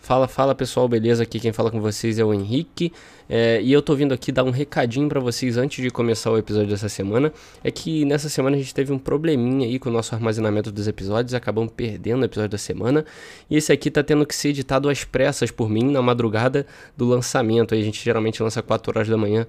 Fala, fala pessoal, beleza? Aqui quem fala com vocês é o Henrique. É, e eu tô vindo aqui dar um recadinho para vocês antes de começar o episódio dessa semana. É que nessa semana a gente teve um probleminha aí com o nosso armazenamento dos episódios, acabamos perdendo o episódio da semana. E esse aqui tá tendo que ser editado às pressas por mim na madrugada do lançamento. Aí a gente geralmente lança 4 horas da manhã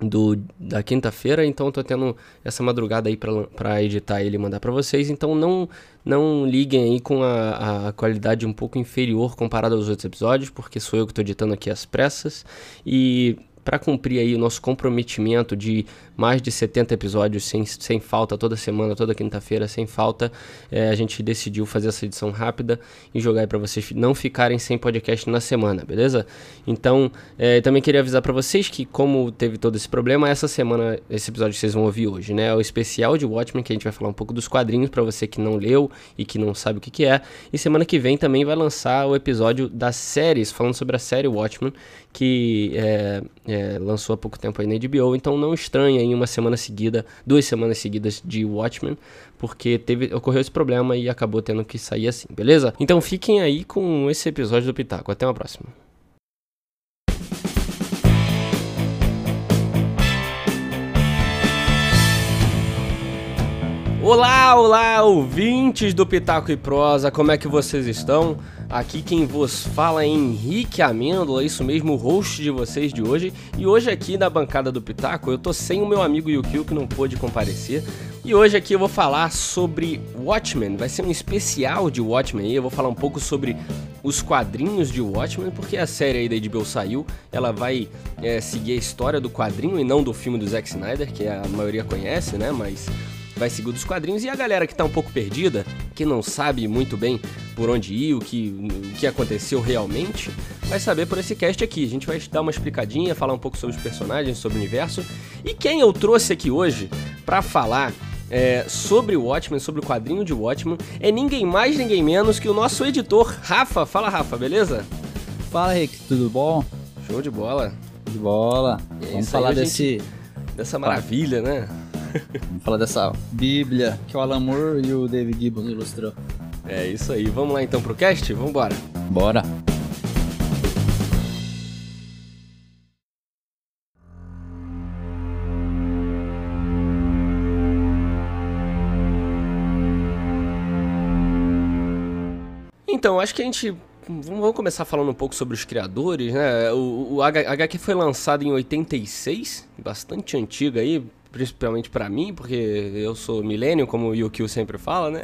do, da quinta-feira, então eu tô tendo essa madrugada aí para editar ele e mandar para vocês. Então não não liguem aí com a, a, qualidade um pouco inferior comparada aos outros episódios, porque sou eu que estou editando aqui as pressas. E para cumprir aí o nosso comprometimento de mais de 70 episódios sem, sem falta, toda semana, toda quinta-feira, sem falta, é, a gente decidiu fazer essa edição rápida e jogar aí para vocês não ficarem sem podcast na semana, beleza? Então, é, também queria avisar para vocês que, como teve todo esse problema, essa semana, esse episódio que vocês vão ouvir hoje, né? É o especial de Watchmen, que a gente vai falar um pouco dos quadrinhos para você que não leu e que não sabe o que, que é. E semana que vem também vai lançar o episódio das séries, falando sobre a série Watchmen, que é, é, lançou há pouco tempo aí na HBO, então não estranha em uma semana seguida, duas semanas seguidas de Watchmen, porque teve, ocorreu esse problema e acabou tendo que sair assim, beleza? Então fiquem aí com esse episódio do Pitaco. Até uma próxima. Olá, olá, ouvintes do Pitaco e Prosa, como é que vocês estão? Aqui quem vos fala é Henrique Amêndola, isso mesmo, o host de vocês de hoje. E hoje aqui na bancada do Pitaco eu tô sem o meu amigo Yukio que não pôde comparecer. E hoje aqui eu vou falar sobre Watchmen, vai ser um especial de Watchmen eu vou falar um pouco sobre os quadrinhos de Watchmen, porque a série aí da HBO saiu, ela vai é, seguir a história do quadrinho e não do filme do Zack Snyder, que a maioria conhece, né, mas vai seguir dos quadrinhos. E a galera que tá um pouco perdida, que não sabe muito bem por onde ir, o que, o que aconteceu realmente, vai saber por esse cast aqui. A gente vai dar uma explicadinha, falar um pouco sobre os personagens, sobre o universo. E quem eu trouxe aqui hoje para falar é, sobre o Watchmen, sobre o quadrinho de Watchmen, é ninguém mais, ninguém menos que o nosso editor, Rafa. Fala, Rafa, beleza? Fala, Rick, tudo bom? Show de bola. De bola. É Vamos falar desse... Gente, dessa maravilha, né? Vamos falar dessa Bíblia que o Alan Moore e o David Gibbons ilustrou. É isso aí. Vamos lá então pro cast? Vamos embora. Bora. Então, acho que a gente vamos começar falando um pouco sobre os criadores, né? O, o HQ foi lançado em 86, bastante antigo aí, principalmente para mim, porque eu sou milênio, como o Yukio sempre fala, né?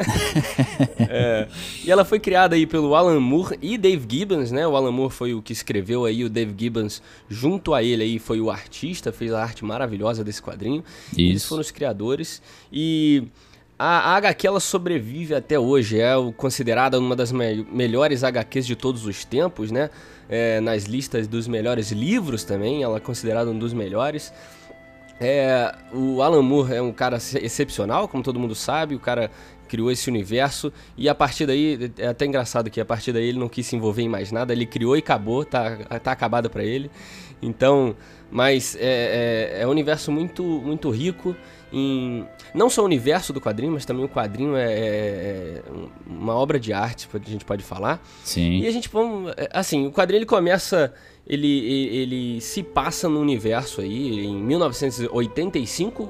é, e ela foi criada aí pelo Alan Moore e Dave Gibbons, né? O Alan Moore foi o que escreveu aí, o Dave Gibbons, junto a ele aí, foi o artista, fez a arte maravilhosa desse quadrinho. Isso. Eles foram os criadores. E a, a HQ ela sobrevive até hoje, é considerada uma das me melhores HQs de todos os tempos, né? É, nas listas dos melhores livros também, ela é considerada um dos melhores. É, o Alan Moore é um cara excepcional, como todo mundo sabe, o cara criou esse universo e a partir daí, é até engraçado que a partir daí ele não quis se envolver em mais nada, ele criou e acabou, tá, tá acabado para ele. Então, mas é, é, é, um universo muito, muito rico em não só o universo do quadrinho, mas também o quadrinho é, é, é uma obra de arte, a gente pode falar. Sim. E a gente vamos, é, assim, o quadrinho ele começa ele, ele se passa no universo aí em 1985,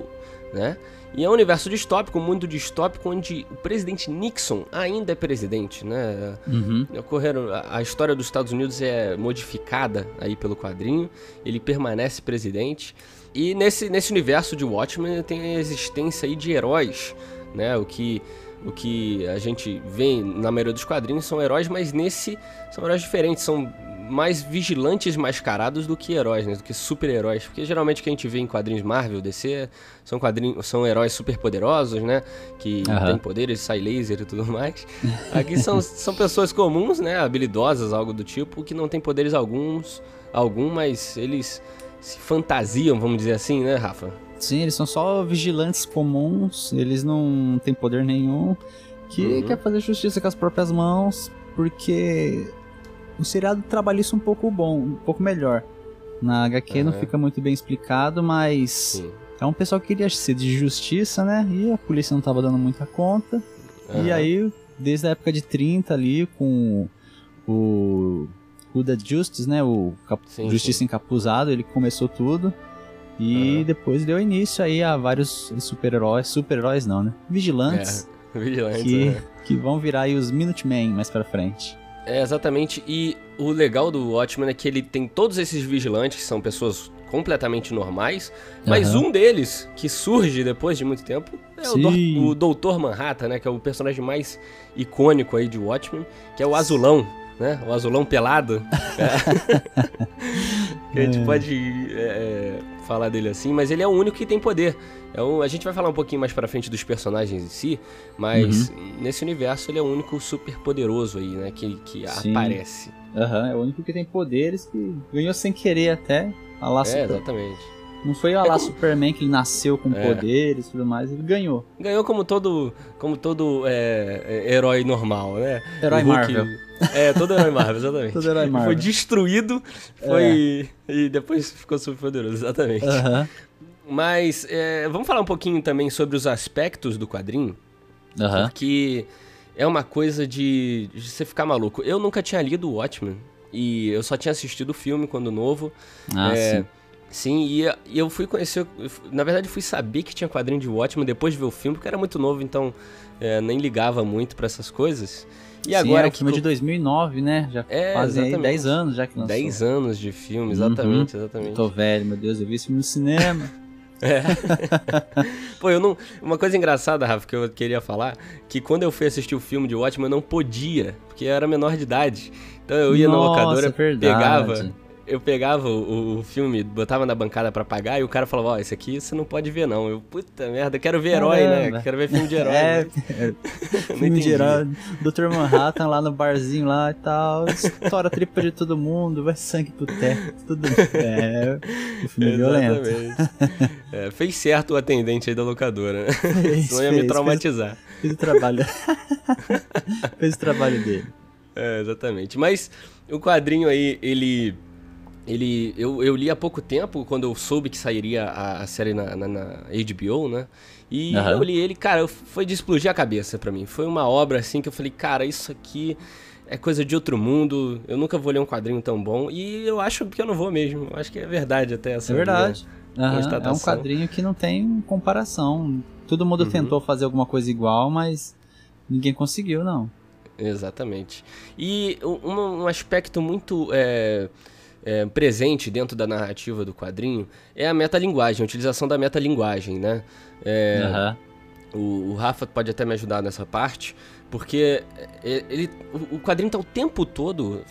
né? E é um universo distópico, um mundo distópico, onde o presidente Nixon ainda é presidente, né? Uhum. Ocorreram, a história dos Estados Unidos é modificada aí pelo quadrinho, ele permanece presidente. E nesse, nesse universo de Watchmen tem a existência aí de heróis, né? O que o que a gente vê na maioria dos quadrinhos são heróis, mas nesse são heróis diferentes, são mais vigilantes mascarados do que heróis, né? Do que super-heróis. Porque geralmente o que a gente vê em quadrinhos Marvel, DC, são quadrinhos, são heróis super poderosos, né? Que uhum. têm poderes, sai laser e tudo mais. Aqui são, são pessoas comuns, né? Habilidosas, algo do tipo, que não têm poderes alguns, algum, mas eles se fantasiam, vamos dizer assim, né, Rafa? Sim, eles são só vigilantes comuns, eles não têm poder nenhum, que uhum. quer fazer justiça com as próprias mãos, porque o seriado trabalha isso um pouco bom, um pouco melhor. Na HQ uhum. não fica muito bem explicado, mas Sim. é um pessoal que queria ser de justiça, né? E a polícia não tava dando muita conta. Uhum. E aí, desde a época de 30 ali, com o Huda Justice, né? O cap... Sim, Justiça sim. Encapuzado, ele começou tudo. E Aham. depois deu início aí a vários super-heróis. Super-heróis não, né? Vigilantes. É, vigilante, que, né? que vão virar aí os Minutemen mais pra frente. É, exatamente. E o legal do Watchmen é que ele tem todos esses vigilantes, que são pessoas completamente normais, mas Aham. um deles, que surge depois de muito tempo, é o, Sim. O Doutor Manhattan, né? Que é o personagem mais icônico aí de Watchmen, que é o azulão, né? O azulão pelado. É. que a gente pode é, é, falar dele assim, mas ele é o único que tem poder. É um- a gente vai falar um pouquinho mais pra frente dos personagens em si, mas Uhum. nesse universo ele é o único super poderoso aí, né? Que, que Sim. aparece. Aham, é o único que tem poderes que ganhou sem querer até. A lá É, Super- exatamente. Não foi lá Superman que ele nasceu com É. poderes e tudo mais, ele ganhou. Ganhou como todo, como todo é, é, herói normal, né? Herói Hulk- Marvel. É, todo herói Marvel, exatamente. Todo herói Marvel. É. Foi destruído, foi e depois ficou super poderoso, exatamente. Mas é, vamos falar um pouquinho também sobre os aspectos do quadrinho, porque é uma coisa de, de você ficar maluco. Eu nunca tinha lido o Watchmen e eu só tinha assistido o filme quando novo. Ah, É, sim. Sim, e, e eu fui conhecer. eu Na verdade, eu fui saber que tinha quadrinho de Watchmen depois de ver o filme, porque eu era muito novo, então é, nem ligava muito pra essas coisas. E Sim, agora é o que. filme co- de 2009, né? Já É, fazem aí exatamente. 10 anos já que lançou. 10 anos de filme, exatamente, exatamente. Tô velho, meu Deus, eu vi esse filme no cinema. É. Pô, eu não. Uma coisa engraçada, Rafa, que eu queria falar, que quando eu fui assistir o filme de Watchmen, eu não podia, porque eu era menor de idade. Então eu ia na Nossa, locadora, verdade. pegava. Eu pegava o, o filme, botava na bancada pra pagar e o cara falava, ó, esse aqui você não pode ver não. Eu, puta merda, eu quero ver herói, né? Caramba. Quero ver filme de herói. É, né? Filme de herói, Dr. Manhattan lá no barzinho lá e tal, estoura a tripa de todo mundo, vai sangue pro teto, tudo. É, o filme é violento. Exatamente. É, fez certo o atendente aí da locadora, né? Fez, Senão ia me fez, traumatizar. Fez, fez o trabalho. fez o trabalho dele. É, exatamente. Mas o quadrinho aí, ele. Ele. Eu, eu li há pouco tempo, quando eu soube que sairia a, a série na, na- na HBO, né? E Aham. eu li ele, cara, foi de explodir a cabeça pra mim. Foi uma obra assim que eu falei, cara, isso aqui é coisa de outro mundo. Eu nunca vou ler um quadrinho tão bom. E eu acho que eu não vou mesmo. Eu acho que é verdade até essa. É verdade. Aham, é um quadrinho que não tem comparação. Todo mundo Uhum. tentou fazer alguma coisa igual, mas ninguém conseguiu, não. Exatamente. E um, um aspecto muito é, é, presente dentro da narrativa do quadrinho é a metalinguagem, a utilização da metalinguagem, né? É, Aham. o, o Rafa pode até me ajudar nessa parte, porque é, ele, o, quadrinho tá o tempo todo...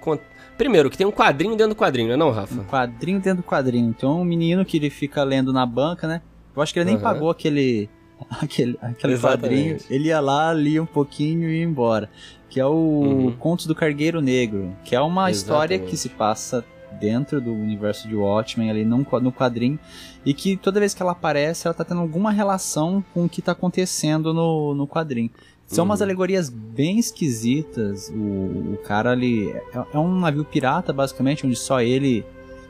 com- Primeiro, que tem um quadrinho dentro do quadrinho, não é não, Rafa? Um quadrinho dentro do quadrinho. Então um menino que ele fica lendo na banca, né? Eu acho que ele nem Aham. pagou aquele, aquele, aquele quadrinho. Ele ia lá, lia um pouquinho e ia embora. Que é o Uhum. Contos do Cargueiro Negro. Que é uma história Exatamente. que se passa dentro do universo de Watchmen, ali qua- no quadrinho. E que toda vez que ela aparece, ela tá tendo alguma relação com o que tá acontecendo no, no quadrinho. São umas Uhum. alegorias bem esquisitas. O, o cara ali. É, é um navio pirata, basicamente, onde só ele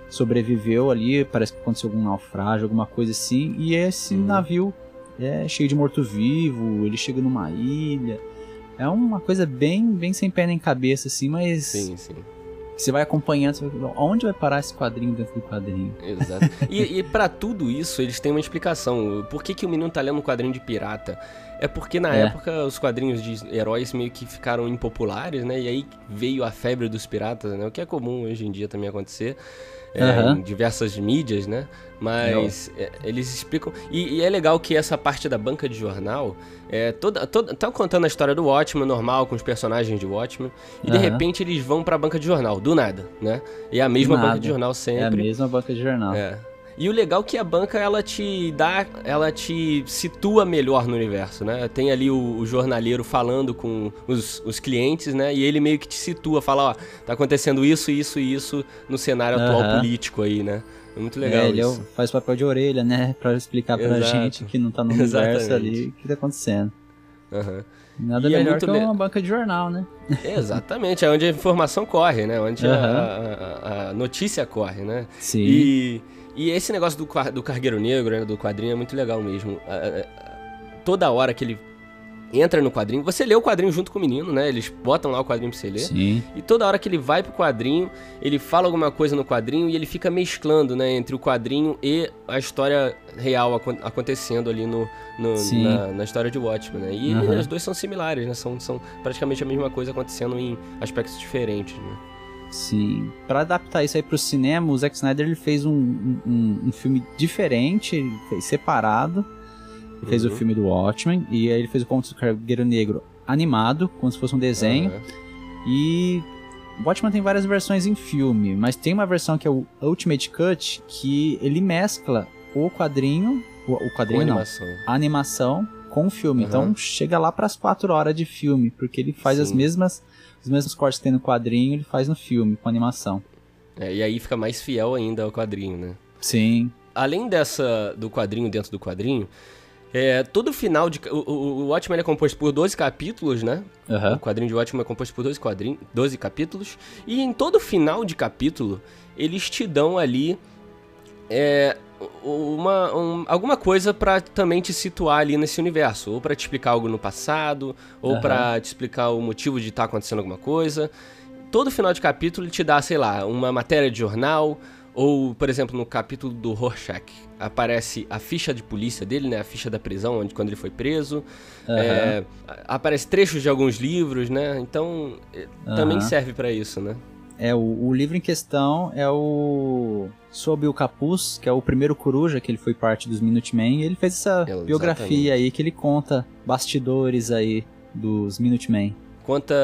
sobreviveu ali. Parece que aconteceu algum naufrágio, alguma coisa assim. E esse Uhum. navio é cheio de morto-vivo. Ele chega numa ilha. É uma coisa bem, bem sem pé nem cabeça, assim, mas Sim, sim. você vai acompanhando. Você vai, onde vai parar esse quadrinho dentro do quadrinho? Exato. E, e para tudo isso, eles têm uma explicação. Por que, que o menino tá lendo um quadrinho de pirata? É porque na É. época os quadrinhos de heróis meio que ficaram impopulares, né? E aí veio a febre dos piratas, né? O que é comum hoje em dia também acontecer. É, Aham. em diversas mídias, né? Mas é, eles explicam. E, e é legal que essa parte da banca de jornal é toda, toda. Tá contando a história do Watchmen normal, com os personagens de Watchmen. E de Aham. repente eles vão pra banca de jornal, do nada, né? E é a mesma banca de jornal É a sempre. mesma banca de jornal. É. E o legal é que a banca ela te dá, ela te situa melhor no universo, né? Tem ali o, o jornaleiro falando com os, os clientes, né? E ele meio que te situa, fala, ó, tá acontecendo isso, isso e isso no cenário atual Aham. político aí, né? É muito legal é, ele é o- isso. faz papel de orelha, né? Pra explicar pra Exato. gente que não tá no universo Exatamente. ali o que tá acontecendo. Aham. Nada E é melhor muito que le- uma banca de jornal, né? Exatamente, é onde a informação corre, né? Onde a- Aham. a, a- a notícia corre, né? Sim. E, e esse negócio do, do cargueiro negro, né, do quadrinho, é muito legal mesmo. Toda hora que ele entra no quadrinho. Você lê o quadrinho junto com o menino, né? Eles botam lá o quadrinho pra você ler. Sim. E toda hora que ele vai pro quadrinho, ele fala alguma coisa no quadrinho e ele fica mesclando, né? Entre o quadrinho e a história real acon- acontecendo ali no, no- na, na história de Watchmen, né? E Aham. os dois são similares, né? São, são praticamente a mesma coisa acontecendo em aspectos diferentes, né? Sim. Pra adaptar isso aí pro cinema, o Zack Snyder ele fez um, um, um filme diferente, fez separado. Ele fez o Uhum. filme do Watchmen e aí ele fez o Conto do Cargueiro Negro animado, como se fosse um desenho. Aham. E Watchmen tem várias versões em filme, mas tem uma versão que é o Ultimate Cut que ele mescla o quadrinho, o, o Com quadrinho não, animação. a animação com o filme. Aham. Então chega lá pras 4 horas de filme, porque ele faz as Sim. mesmas os mesmos cortes que tem no quadrinho, ele faz no filme com animação. É, e aí fica mais fiel ainda ao quadrinho, né? Sim. além dessa do quadrinho dentro do quadrinho, é, todo final de. O, o, o Watchmen é composto por 12 capítulos, né? O Aham. quadrinho de Watchmen é composto por 12, quadrinhos, 12 capítulos. E em todo final de capítulo, eles te dão ali. é, uma, um- alguma coisa pra também te situar ali nesse universo, ou pra te explicar algo no passado, ou Aham. pra te explicar o motivo de estar acontecendo alguma coisa. Todo final de capítulo ele te dá, sei lá, uma matéria de jornal, ou, por exemplo, no capítulo do Rorschach, aparece a ficha de polícia dele, né? A ficha da prisão, onde quando ele foi preso. Aham. É, aparece trechos de alguns livros, né? Então, é, também serve pra isso, né? É, o, o livro em questão é o Sob o Capuz, que é o primeiro coruja, que ele foi parte dos Minutemen, e ele fez essa Exatamente. biografia aí que ele conta bastidores aí dos Minutemen. Conta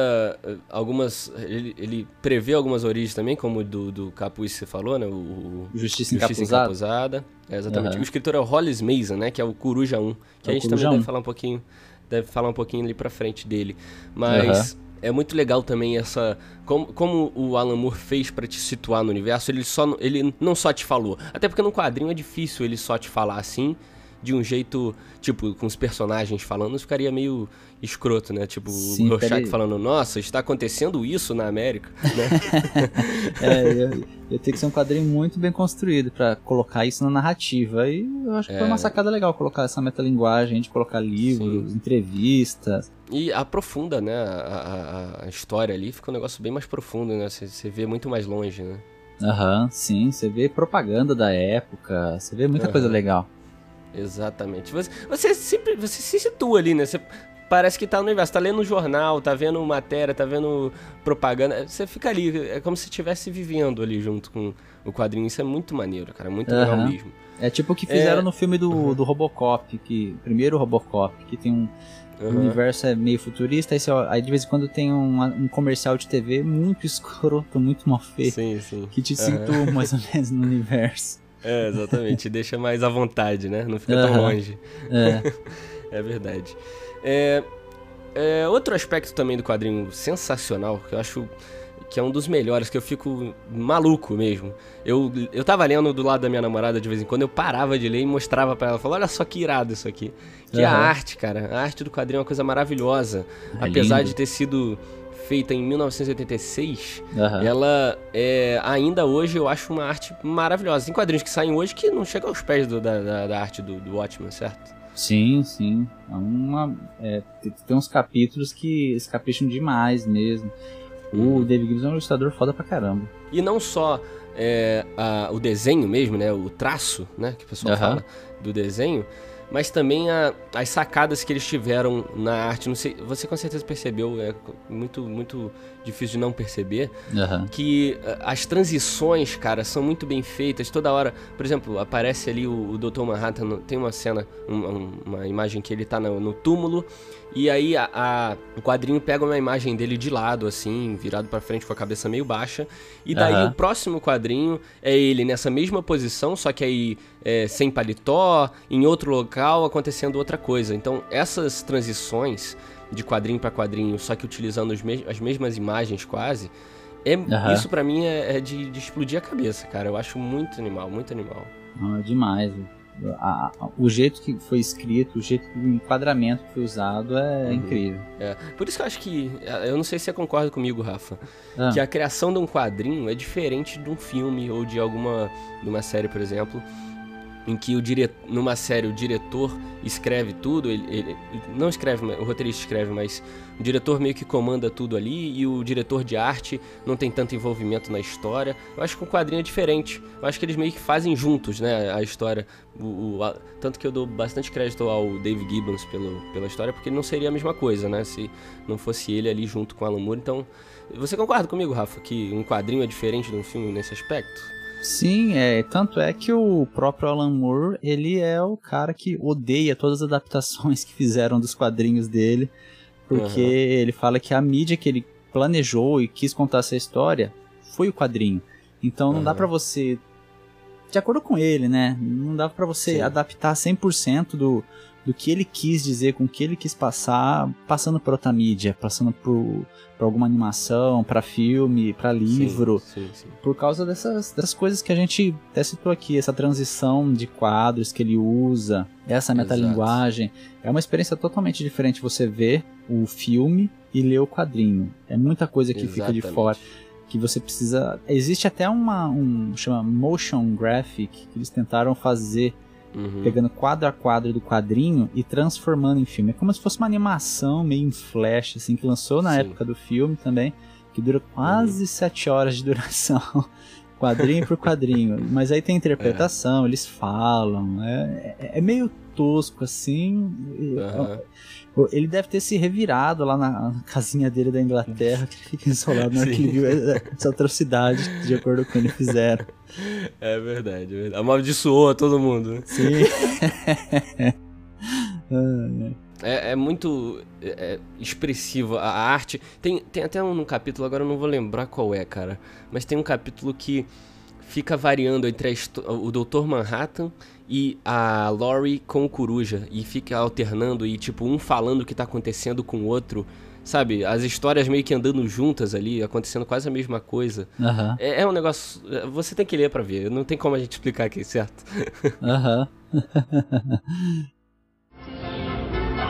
eh, algumas. Ele, ele prevê algumas origens também, como do, do capuz que você falou, né? O, Justiça Justiça Encapuzada. É, exatamente. Aham. O escritor é o Hollis Mason, né? Que é o Coruja 1. Que É a gente também 1. deve falar um pouquinho. Deve falar um pouquinho ali pra frente dele. Mas. É muito legal também essa. Como, como o Alan Moore fez pra te situar no universo, ele, só, ele não só te falou. Até porque no quadrinho é difícil ele só te falar assim, de um jeito, tipo, com os personagens falando, ficaria meio escroto, né? Tipo, Sim, o Rorschach falando, nossa, está acontecendo isso na América, né? É, eu, eu tenho que ser um quadrinho muito bem construído pra colocar isso na narrativa. E eu acho que foi É. uma sacada legal colocar essa metalinguagem, de colocar livros, entrevistas. E aprofunda, né, a, a- a história ali, fica um negócio bem mais profundo, né? Você, você vê muito mais longe, né? Aham, sim, você vê propaganda da época, você vê muita Aham. coisa legal. Exatamente. Você, você sempre você se situa ali, né? Você parece que tá no universo, tá lendo um jornal, tá vendo matéria, tá vendo propaganda. Você fica ali, é como se estivesse vivendo ali junto com o quadrinho. Isso é muito maneiro, cara. Muito legal Aham. mesmo. É tipo o que fizeram É. no filme do, do Robocop, que primeiro Robocop, que tem um o Aham. universo é meio futurista, aí, você aí de vez em quando tem um, um comercial de TV muito escroto, muito mal feito, Sim, sim. que te situa mais ou menos no universo. É, exatamente. Deixa mais à vontade, né? Não fica tão Aham. longe. É, É verdade. É, é, outro aspecto também do quadrinho sensacional, que eu acho que é um dos melhores, que eu fico maluco mesmo. Eu, eu tava lendo do lado da minha namorada de vez em quando, eu parava de ler e mostrava pra ela. Falava, olha só que irado isso aqui. Que é a arte, cara. A arte do quadrinho é uma coisa maravilhosa. É Apesar lindo. de ter sido feita em 1986, aham. ela é, ainda hoje eu acho uma arte maravilhosa. Tem quadrinhos que saem hoje que não chegam aos pés do- da, da, da arte do, do Watchmen, certo? Sim, sim. É uma, é, tem, uns capítulos que eles capricham demais mesmo. Uhum. O David Gibbs é um ilustrador foda pra caramba. E não só é, a- o desenho mesmo, né? O traço, né? Que o pessoal Aham. fala do desenho. Mas também a- as sacadas que eles tiveram na arte. Não sei, você com certeza percebeu, é muito, muito difícil de não perceber. Aham. Que ah, as transições, cara, são muito bem feitas. Toda hora, por exemplo, aparece ali o, o Dr. Manhattan. tem uma cena, um- um- uma imagem que ele tá no, no túmulo. E aí a- a- o quadrinho pega uma imagem dele de lado, assim, virado pra frente com a cabeça meio baixa. E daí Aham. o próximo quadrinho é ele nessa mesma posição, só que aí é, sem paletó, em outro local, acontecendo outra coisa. Então essas transições de quadrinho pra quadrinho, só que utilizando mes- as mesmas imagens quase, é, Aham. isso pra mim é, é de, de explodir a cabeça, cara. Eu acho muito animal, muito animal. É demais. A- a- o jeito que foi escrito, o jeito que o enquadramento que foi usado é Uhum. incrível. É, por isso que eu acho que. Eu não sei se você concorda comigo, Rafa. Ah, Que a criação de um quadrinho é diferente de um filme ou de alguma. de uma série, por exemplo. Em que o dire... numa série o diretor escreve tudo, ele, ele, não escreve, o roteirista escreve, mas o diretor meio que comanda tudo ali e o diretor de arte não tem tanto envolvimento na história. Eu acho que o quadrinho é diferente. Eu acho que eles meio que fazem juntos, né, a história. O, o a... tanto que eu dou bastante crédito ao Dave Gibbons pelo, pela história, porque não seria a mesma coisa, né, se não fosse ele ali junto com Alan Moore. Então, você concorda comigo, Rafa, que um quadrinho é diferente de um filme nesse aspecto? Sim, é, tanto é que o próprio Alan Moore, ele é o cara que odeia todas as adaptações que fizeram dos quadrinhos dele, porque uhum. ele fala que a mídia que ele planejou e quis contar essa história foi o quadrinho. Então não uhum. dá para você de acordo com ele, né? Não dá para você Sim. adaptar 100% do do que ele quis dizer, com o que ele quis passar, passando por outra mídia, passando por, por alguma animação, para filme, para livro, sim, sim, sim. por causa dessas, dessas coisas que a gente até citou aqui, essa transição de quadros que ele usa, essa metalinguagem, é uma experiência totalmente diferente você ver o filme e ler o quadrinho. É muita coisa que Exatamente. fica de fora que você precisa. Existe até uma um chama motion graphic que eles tentaram fazer Uhum. Pegando quadro a quadro do quadrinho e transformando em filme. É como se fosse uma animação meio em flash, assim, que lançou na Sim. época do filme também, que dura quase uhum. sete horas de duração. quadrinho por quadrinho. Mas aí tem interpretação, é. eles falam. É, é, é, meio tosco, assim. Uhum. Ele deve ter se revirado lá na casinha dele da Inglaterra, que fica isolado na hora que ele viu essa atrocidade, de acordo com o que eles fizeram. É verdade, é verdade. Amaldiçoou a todo mundo. Né? Sim. é, é, muito é, é, expressivo a arte. Tem, tem até um, um capítulo, agora eu não vou lembrar qual é, cara. Mas tem um capítulo que fica variando entre a, o Dr. Manhattan e a Laurie com o Coruja. E fica alternando e, tipo, um falando o que tá acontecendo com o outro. Sabe? As histórias meio que andando juntas ali, acontecendo quase a mesma coisa. Uhum. É, é, um negócio. Você tem que ler para ver. Não tem como a gente explicar aqui, certo? Aham. Uhum.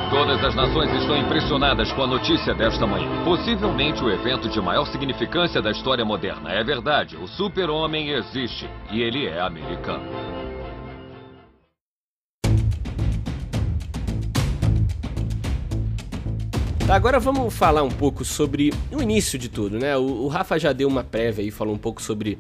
Todas as nações estão impressionadas com a notícia desta manhã. Possivelmente o evento de maior significância da história moderna. É verdade, o super-homem existe e ele é americano. Agora vamos falar um pouco sobre o início de tudo, né? O, o Rafa já deu uma prévia e falou um pouco sobre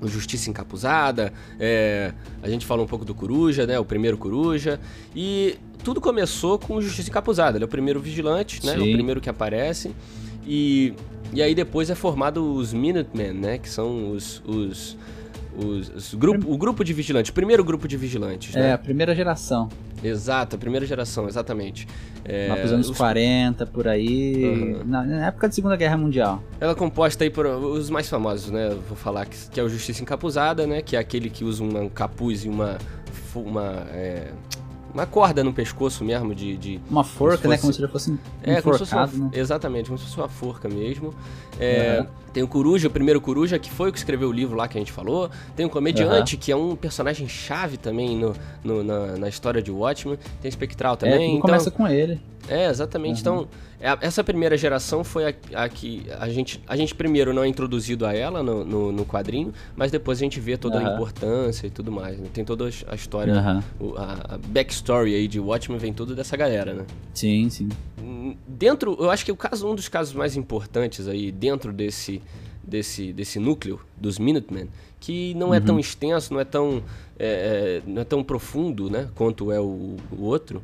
o Justiça Encapuzada, é, a gente falou um pouco do Coruja, né? O primeiro Coruja. E tudo começou com o Justiça Encapuzada. Ele é o primeiro vigilante, né? Sim. O primeiro que aparece. E, e aí depois é formado os Minutemen, né? Que são os, os os, os grupo, o grupo de vigilantes, o primeiro grupo de vigilantes. É, né? a primeira geração. Exato, a primeira geração, exatamente. É, Lá anos os... 40, por aí, uhum. na, na, época da Segunda Guerra Mundial. Ela é composta aí por os mais famosos, né? Vou falar que, que é o Justiça Encapuzada, né? Que é aquele que usa um capuz e uma... uma é uma corda no pescoço mesmo de. de uma forca, fosse, né? Como se ele fosse é, como se fosse uma, né? Exatamente, como se fosse uma forca mesmo. É, uhum. Tem o Coruja, o primeiro Coruja, que foi o que escreveu o livro lá que a gente falou. Tem o Comediante, uhum. que é um personagem chave também no, no na, na, história de Watchmen. Tem Spectral é, também. É, então, começa com ele. É, exatamente. Uhum. Então, essa primeira geração foi a, a, que a gente, a gente primeiro não é introduzido a ela no, no, no quadrinho, mas depois a gente vê toda uhum. a importância e tudo mais. Né? Tem toda a história, uhum. a, a, backstory aí de Watchmen vem tudo dessa galera, né? Sim, sim. Hum, dentro, eu acho que o caso, um dos casos mais importantes aí, dentro desse, desse, desse núcleo dos Minutemen, que não é tão uhum. extenso, não é tão, é, é, não é tão profundo, né, quanto é o, o outro,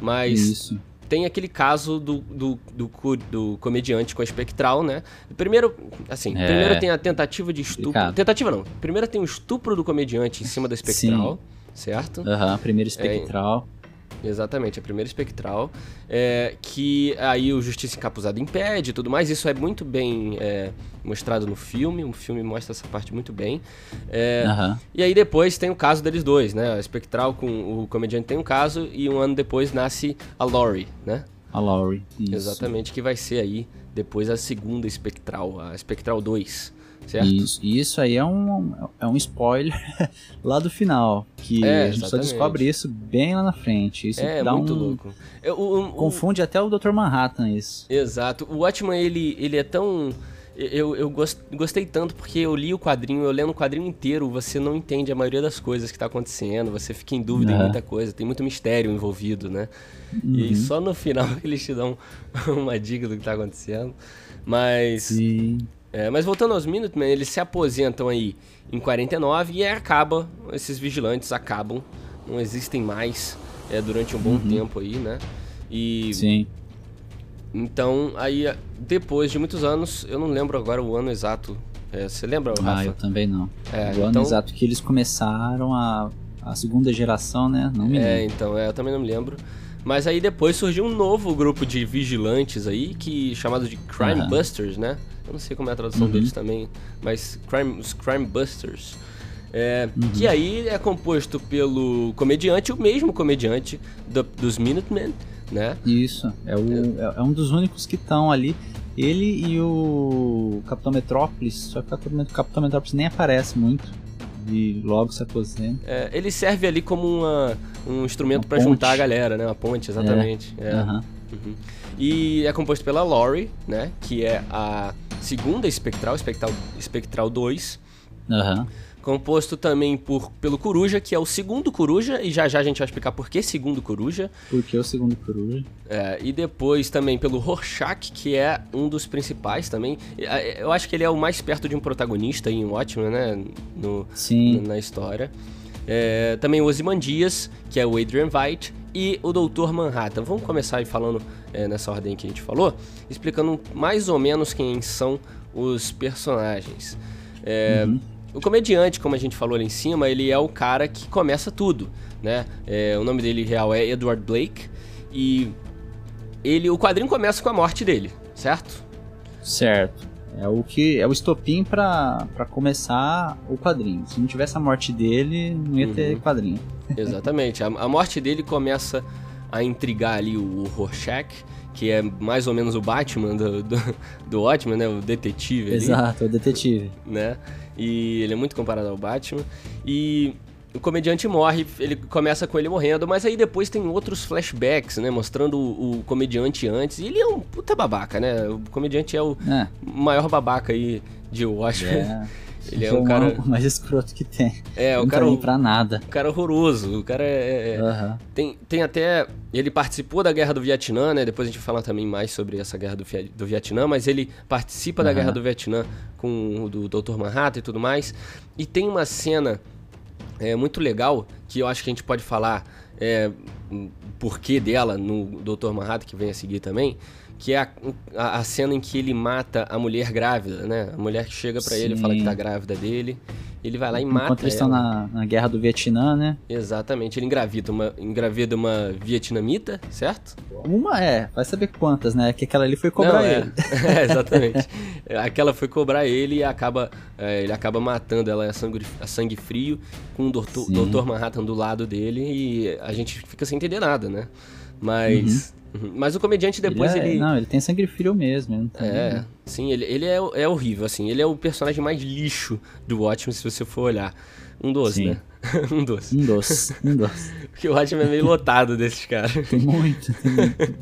mas... Isso tem aquele caso do, do, do, do, comediante com a espectral, né? Primeiro, assim, é, primeiro tem a tentativa de estupro. Complicado. Tentativa não. Primeiro tem o estupro do comediante em cima da espectral, Sim. certo? Aham, uhum, primeiro espectral. É, Exatamente, a primeira espectral. É, que aí o Justiça Encapuzada impede e tudo mais. Isso é muito bem é, mostrado no filme. O filme mostra essa parte muito bem. É, uhum. E aí depois tem o caso deles dois, né? A espectral com o comediante tem um caso e um ano depois nasce a Laurie, né? A Laurie, isso. Exatamente, que vai ser aí depois a segunda espectral, a espectral 2 certo? Isso, isso aí é um, é um spoiler lá do final, que é, a gente só descobre isso bem lá na frente. Isso é, dá muito um... louco. Eu, Confunde até o Dr. Manhattan isso. Exato. O Watchman, ele, ele é tão... eu, eu gostei tanto porque eu li o quadrinho, eu lendo o quadrinho inteiro, você não entende a maioria das coisas que tá acontecendo, você fica em dúvida em muita coisa, tem muito mistério envolvido, né? Uhum. E só no final eles te dão uma dica do que tá acontecendo. Mas. Sim. É, mas voltando aos Minutemen, eles se aposentam aí em 49 e aí acaba, esses vigilantes acabam, não existem mais é, durante um bom uhum. tempo aí, né? E. Sim. Então, aí, depois de muitos anos, eu não lembro agora o ano exato. É, você lembra, Rafa? Ah, eu também não. É, o então... ano exato que eles começaram a, a segunda geração, né? Não me É, então, é, eu também não me lembro. Mas aí depois surgiu um novo grupo de vigilantes aí, que chamado de Crime uhum. Busters, né? Eu não sei como é a tradução uhum. deles também, mas crime, os Crime Busters. É, uhum. Que aí é composto pelo comediante, o mesmo comediante do, dos Minutemen, né? Isso, é, o, é. é um dos únicos que estão ali. Ele e o Capitão Metrópolis, só que o Capitão Metrópolis nem aparece muito e logo se. É, ele serve ali como uma, um instrumento para juntar a galera, né? Uma ponte, exatamente. É. É. Uhum. Uhum. E é composto pela Lori, né? Que é a segunda espectral, espectral, espectral 2. Aham. Composto também por, pelo Coruja, que é o segundo Coruja, e já já a gente vai explicar por que segundo Coruja. Por que o segundo Coruja? É, e depois também pelo Rorschach, que é um dos principais também. Eu acho que ele é o mais perto de um protagonista em Watchmen, né? No, Sim. No, na história. É, também o Ozymandias, que é o Adrian Veidt, e o Doutor Manhattan. Vamos começar aí falando é, nessa ordem que a gente falou, explicando mais ou menos quem são os personagens. É, uhum. O comediante, como a gente falou ali em cima, ele é o cara que começa tudo, né? É, o nome dele real é Edward Blake e ele, o quadrinho começa com a morte dele, certo? Certo. É o que é o estopim para começar o quadrinho. Se não tivesse a morte dele, não ia uhum. ter quadrinho. Exatamente. A, a, morte dele começa a intrigar ali o, o Rorschach, que é mais ou menos o Batman do, do, do Watchmen, né? O detetive ali. Exato, o detetive. Né? E ele é muito comparado ao Batman. E o comediante morre, ele começa com ele morrendo, mas aí depois tem outros flashbacks, né? Mostrando o, o comediante antes. E ele é um puta babaca, né? O comediante é o é. maior babaca aí de Watchmen. É. Ele é um cara. O mais escroto que tem. É, o cara. Não pra nada. O cara horroroso. O cara é. Uhum. Tem, tem até. Ele participou da guerra do Vietnã, né? Depois a gente fala também mais sobre essa guerra do, do Vietnã, mas ele participa uhum. da guerra do Vietnã com o do Dr. Manhattan e tudo mais. E tem uma cena é, muito legal que eu acho que a gente pode falar é, porquê dela no Dr. Manhattan, que vem a seguir também que é a, a, a, cena em que ele mata a mulher grávida, né? A mulher que chega para ele e fala que tá grávida dele. Ele vai lá e mata Enquanto eles estão na, na guerra do Vietnã, né? Exatamente. Ele engravida uma, engravida uma vietnamita, certo? Uma é, vai saber quantas, né? Que aquela ali foi cobrar Não, é. ele. É, exatamente. aquela foi cobrar ele e acaba, é, ele acaba matando ela a sangue, a sangue frio com o doutor, doutor Manhattan do lado dele e a gente fica sem entender nada, né? Mas... Uhum Uhum. Mas o comediante depois ele, é, ele, Não, ele tem sangue frio mesmo. Tá é, sim, ele, ele é, é horrível, assim. Ele é o personagem mais lixo do Watchmen, se você for olhar. Um doce, sim. né? um doce. Um doce, um doce. Porque o Watchmen é meio lotado desses caras. Tem muito, tem muito.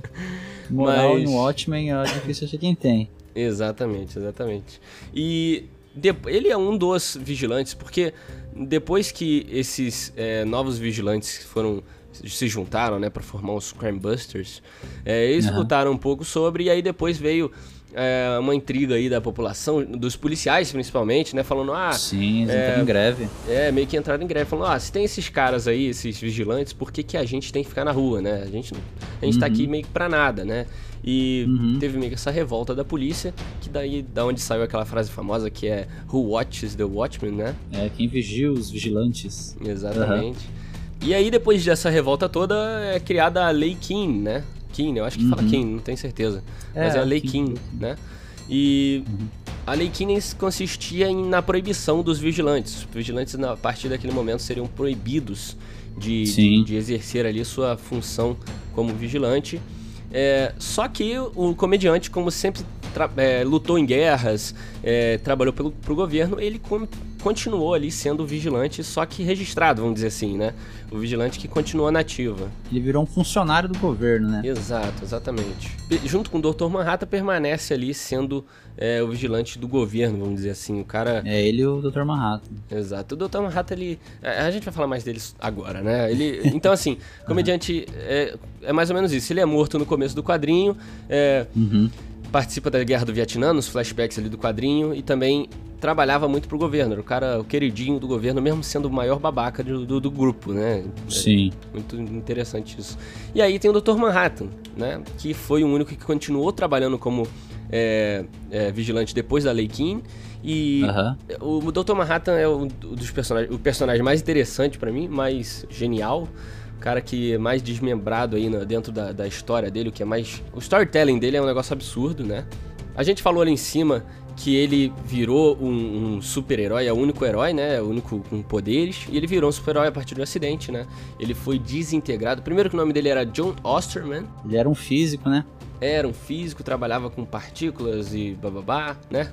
Moral Mas... no Watchmen é difícil achar quem tem. Exatamente, exatamente. E de... ele é um dos vigilantes, porque depois que esses é, novos vigilantes foram se juntaram, né, para formar os Crime Busters. É, eles uhum. lutaram um pouco sobre e aí depois veio é, uma intriga aí da população, dos policiais principalmente, né, falando ah, sim, eles é, em greve. É, meio que entraram em greve, falando ah, se tem esses caras aí, esses vigilantes, por que, que a gente tem que ficar na rua, né? A gente a gente uhum. tá aqui uhum. meio que para nada, né? E uhum. teve meio que essa revolta da polícia, que daí da onde saiu aquela frase famosa que é Who watches the Watchmen, né? É, quem vigia os vigilantes. Exatamente. E aí, depois dessa revolta toda, é criada a Lei Keane, né? Keane, eu acho que uhum. fala Keane, não tenho certeza. É, Mas é a Lei Keane, né? E uhum. a Lei Keane consistia em, na proibição dos vigilantes. Os vigilantes, a partir daquele momento, seriam proibidos de, de, de, exercer ali sua função como vigilante. É, só que o comediante, como sempre é, lutou em guerras, é, trabalhou pelo, pro governo, ele continuou ali sendo vigilante, só que registrado, vamos dizer assim, né? O vigilante que continua nativa. Ele virou um funcionário do governo, né? Exato, exatamente. E, junto com o Dr. Manhattan, permanece ali sendo é, o vigilante do governo, vamos dizer assim. O cara. É ele e o Dr. Manhattan. Exato. O Dr. Manhattan, ele. A gente vai falar mais deles agora, né? Ele, então, assim, comediante é, é mais ou menos isso. Ele é morto no começo do quadrinho. É, Uhum. Participa da guerra do Vietnã, nos flashbacks ali do quadrinho, e também trabalhava muito pro governo. Era o cara, o queridinho do governo, mesmo sendo o maior babaca do, do, do grupo, né? Sim. Muito interessante isso. E aí tem o Dr. Manhattan, né? Que foi o único que continuou trabalhando como é, é, vigilante depois da Lei Kim. E Aham. o Dr. Manhattan é um dos personagens, o personagem mais interessante pra mim, mais genial. Cara que é mais desmembrado aí na- dentro da, da história dele, o que é mais. O storytelling dele é um negócio absurdo, né? A gente falou ali em cima que ele virou um, um super-herói, é o único herói, né? É o único com poderes. E ele virou um super-herói a partir um acidente, né? Ele foi desintegrado. Primeiro que o nome dele era John Osterman. Ele era um físico, né? Era um físico, trabalhava com partículas e bababá, né?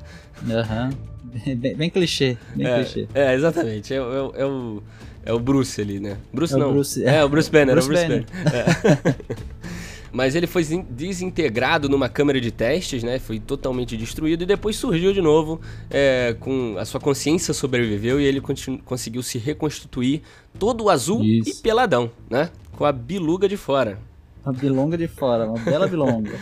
Aham. Bem, bem clichê, bem é, clichê. É, exatamente. É, é é o, é o Bruce ali, né? Bruce É não. Bruce- é, o Bruce Banner. Bruce é o Bruce Banner. Banner. É. Mas ele foi desintegrado numa câmara de testes, né? Foi totalmente destruído e depois surgiu de novo é, com a sua consciência sobreviveu e ele conseguiu se reconstituir todo azul Isso. e peladão, né? Com a biluga de fora. Uma bilonga de fora, uma bela bilonga.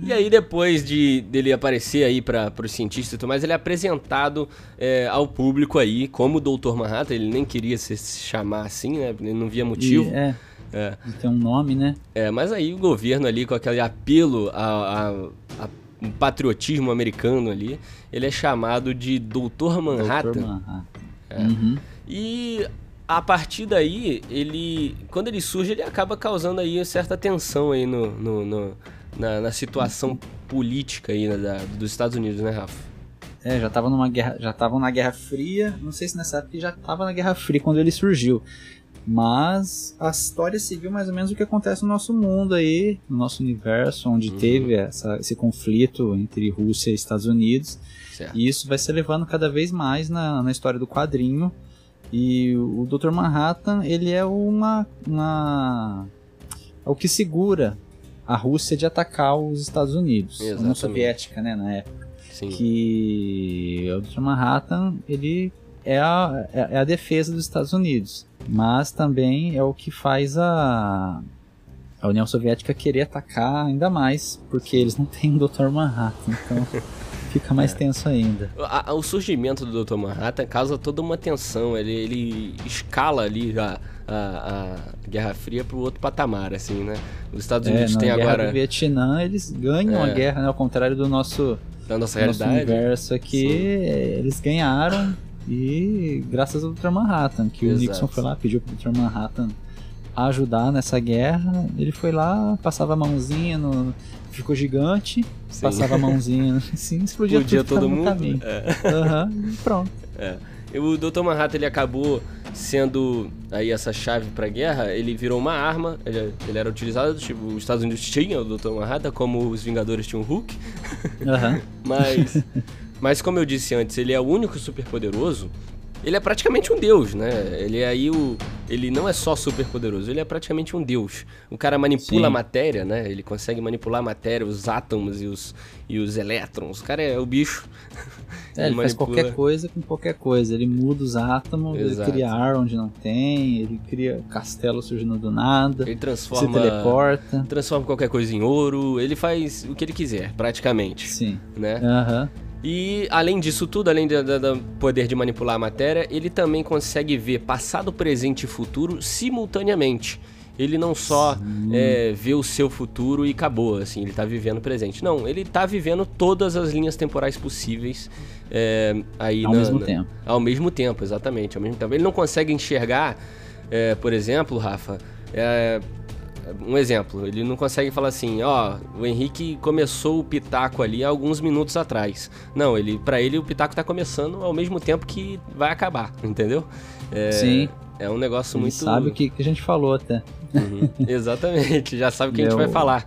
E aí, depois de dele aparecer aí para os cientistas e tudo mais, ele é apresentado é, ao público aí como Dr. Manhattan. Ele nem queria se chamar assim, né? Ele não via motivo. E, é, É. tem um nome, né? É, mas aí o governo ali, com aquele apelo a, a- a um patriotismo americano ali, ele é chamado de Dr. Manhattan. Dr. Manhattan. É. Uhum. E a partir daí, ele. Quando ele surge, ele acaba causando aí certa tensão aí no, no- no- na, na situação política aí né, da- dos Estados Unidos, né, Rafa? É, já tava numa guerra, já estavam na Guerra Fria. Não sei se nessa época já tava na Guerra Fria quando ele surgiu. Mas a história seguiu mais ou menos o que acontece no nosso mundo aí, no nosso universo, onde Uhum. teve essa- esse conflito entre Rússia e Estados Unidos. Certo. E isso vai se levando cada vez mais na, na história do quadrinho. E o Dr. Manhattan, ele é uma, uma. é o que segura a Rússia de atacar os Estados Unidos. A União Exatamente. Soviética, né, na época. Sim. Que o Dr. Manhattan, ele é a, é é a defesa dos Estados Unidos. Mas também é o que faz a, a União Soviética querer atacar ainda mais, porque eles não têm o Dr. Manhattan. Então fica mais tenso ainda. A- a- o surgimento do Dr. Manhattan causa toda uma tensão. Ele, ele escala ali a, a, a Guerra Fria para o outro patamar, assim, né? Os Estados É, Unidos na têm guerra agora, do Vietnã, eles ganham É. a guerra, né? Ao contrário do nosso, na nossa do nosso realidade, universo aqui, Sim. é, eles ganharam e graças ao Dr. Manhattan, que Exato. o Nixon foi lá, pediu pro Dr. Manhattan ajudar nessa guerra, ele foi lá, passava a mãozinha no... Ficou gigante, Sim. passava a mãozinha assim, explodia, explodia tudo todo mundo. É. Aham, e pronto. É. E O Dr. Manhattan ele acabou sendo aí essa chave pra guerra, ele virou uma arma, ele, ele era utilizado, tipo, os Estados Unidos tinham o Dr. Manhattan, como os Vingadores tinham o Hulk, Aham. mas, mas como eu disse antes, ele é o único superpoderoso, ele é praticamente um deus, né? Ele é aí o... ele não é só superpoderoso, ele é praticamente um deus. O cara manipula Sim. a matéria, né? Ele consegue manipular a matéria, os átomos e os, e os elétrons. O cara é o bicho. É, ele faz manipula- qualquer coisa com qualquer coisa. Ele muda os átomos, Exato. ele cria ar onde não tem, ele cria castelo surgindo do nada, Ele se transforma... teleporta. transforma qualquer coisa em ouro, ele faz o que ele quiser, praticamente, Sim. né? Aham. E além disso tudo, além do poder de manipular a matéria, ele também consegue ver passado, presente e futuro simultaneamente. Ele não só é, vê o seu futuro e acabou, assim, ele tá vivendo o presente. Não, ele tá vivendo todas as linhas temporais possíveis é, aí Ao na- mesmo na- tempo. Ao mesmo tempo, exatamente. Ao mesmo tempo. Ele não consegue enxergar, é, por exemplo, Rafa, é, um exemplo, ele não consegue falar assim, ó, o Henrique começou o pitaco ali há alguns minutos atrás. Não, ele, para ele o pitaco tá começando ao mesmo tempo que vai acabar, entendeu? É, Sim. É um negócio Ele muito. sabe o que, que a gente falou até. Uhum, Exatamente, já sabe o que a gente é vai o- falar.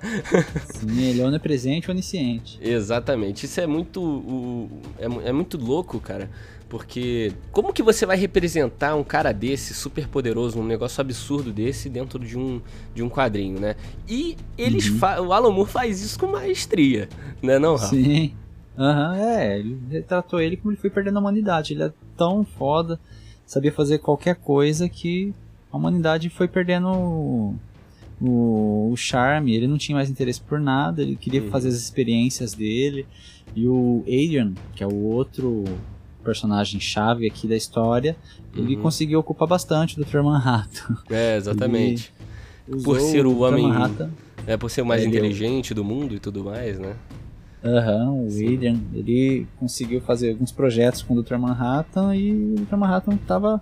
Sim, ele é onipresente onisciente. Exatamente. Isso é muito. o- é, é muito louco, cara. Porque como que você vai representar um cara desse, super poderoso, um negócio absurdo desse dentro de um, de um quadrinho, né? E eles Uhum. o Alan Moore faz isso com maestria, né não, Rafa? Sim. Aham, é. Ele retratou ele como ele foi perdendo a humanidade. Ele é tão foda, sabia fazer qualquer coisa que a humanidade foi perdendo o, o, o charme. Ele não tinha mais interesse por nada, ele queria Uhum. fazer as experiências dele. E o Adrian, que é o outro personagem chave aqui da história, ele Uhum. conseguiu ocupar bastante do Dr. Manhattan. É, exatamente. Usou ser o Dr. homem- Manhattan É por ser o mais Ele o- inteligente do mundo e tudo mais, né? Aham, o Sim. Adrian, ele conseguiu fazer alguns projetos com o Dr. Manhattan e o Dr. Manhattan tava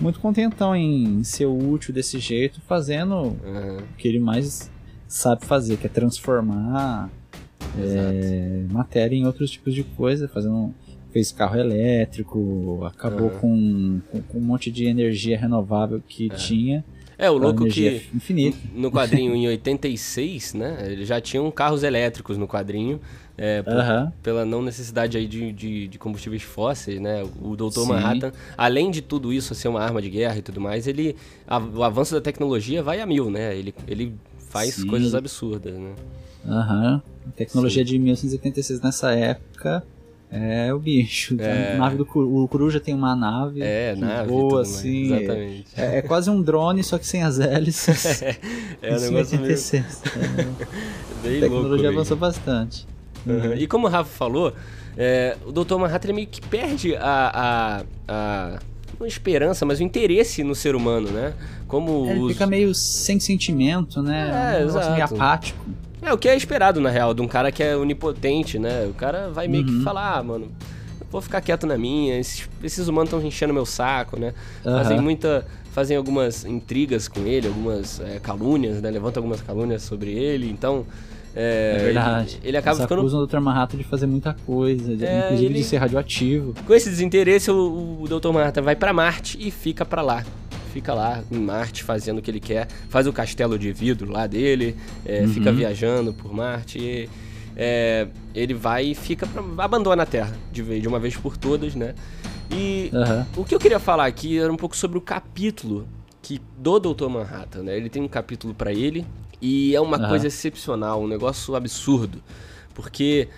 muito contentão em ser útil desse jeito, fazendo Aham, o que ele mais sabe fazer, que é transformar é, matéria em outros tipos de coisa, fazendo fez carro elétrico, acabou com, com, com um monte de energia renovável que tinha, É, o louco que infinita. no quadrinho em 86, né? Eles já tinham carros elétricos no quadrinho. É, por- Aham, pela não necessidade aí de, de, de combustíveis fósseis, né? O Dr. Sim. Manhattan, além de tudo isso ser uma arma de guerra e tudo mais, ele a- o avanço da tecnologia vai a mil, né? Ele, ele faz Sim. coisas absurdas, né? aham. A tecnologia de 1986 nessa época é o bicho. É. A nave do o Coruja tem uma nave É, que nave voa mais, assim. é- Exatamente. É, é quase um drone, só que sem as hélices. É um Isso em negócio meio, 86. É, bem a louco. tecnologia mesmo. avançou bastante. Uhum. E como o Rafa falou, é, o Dr. Manhattan ele meio que perde a, a, a- não esperança, mas o interesse no ser humano, né? Como É, Ele os... fica meio sem sentimento, né? É, um negócio meio exato. apático. É o que é esperado, na real, de um cara que é onipotente, né? O cara vai meio que Uhum. falar, ah, mano, vou ficar quieto na minha, esses, esses humanos estão enchendo meu saco, né? Aham. Fazem muita. Fazem algumas intrigas com ele, algumas é, calúnias, né? Levantam algumas calúnias sobre ele, então. É, É verdade. Ele, ele acaba Eles ficando. acusam o Dr. Manhattan de fazer muita coisa, de- É, inclusive ele- de ser radioativo. Com esse desinteresse, o, o Dr. Manhattan vai pra Marte e fica pra lá. Fica lá em Marte fazendo o que ele quer. Faz o castelo de vidro lá dele, é, Uhum. fica viajando por Marte. E, é, ele vai e fica pra, abandona a Terra de, de uma vez por todas, né? E Aham. o que eu queria falar aqui era um pouco sobre o capítulo que do Dr. Manhattan, né? Ele tem um capítulo pra ele e é uma Aham. coisa excepcional, um negócio absurdo, porque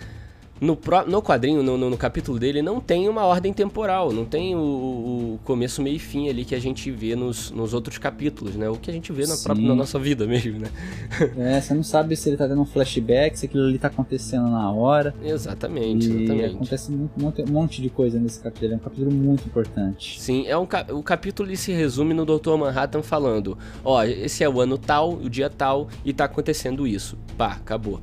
no, no quadrinho, no, no- no capítulo dele, não tem uma ordem temporal, não tem o, o começo, meio e fim ali que a gente vê nos, nos outros capítulos, né? O que a gente vê na, própria, na nossa vida mesmo, né? É, você não sabe se ele tá dando um flashback, se aquilo ali tá acontecendo na hora. Exatamente, E exatamente. acontece um monte, um monte de coisa nesse capítulo. É um capítulo muito importante. Sim, é um, o capítulo se resume no Dr. Manhattan falando: Ó, esse é o ano tal, o dia tal, e tá acontecendo isso. Pá, acabou.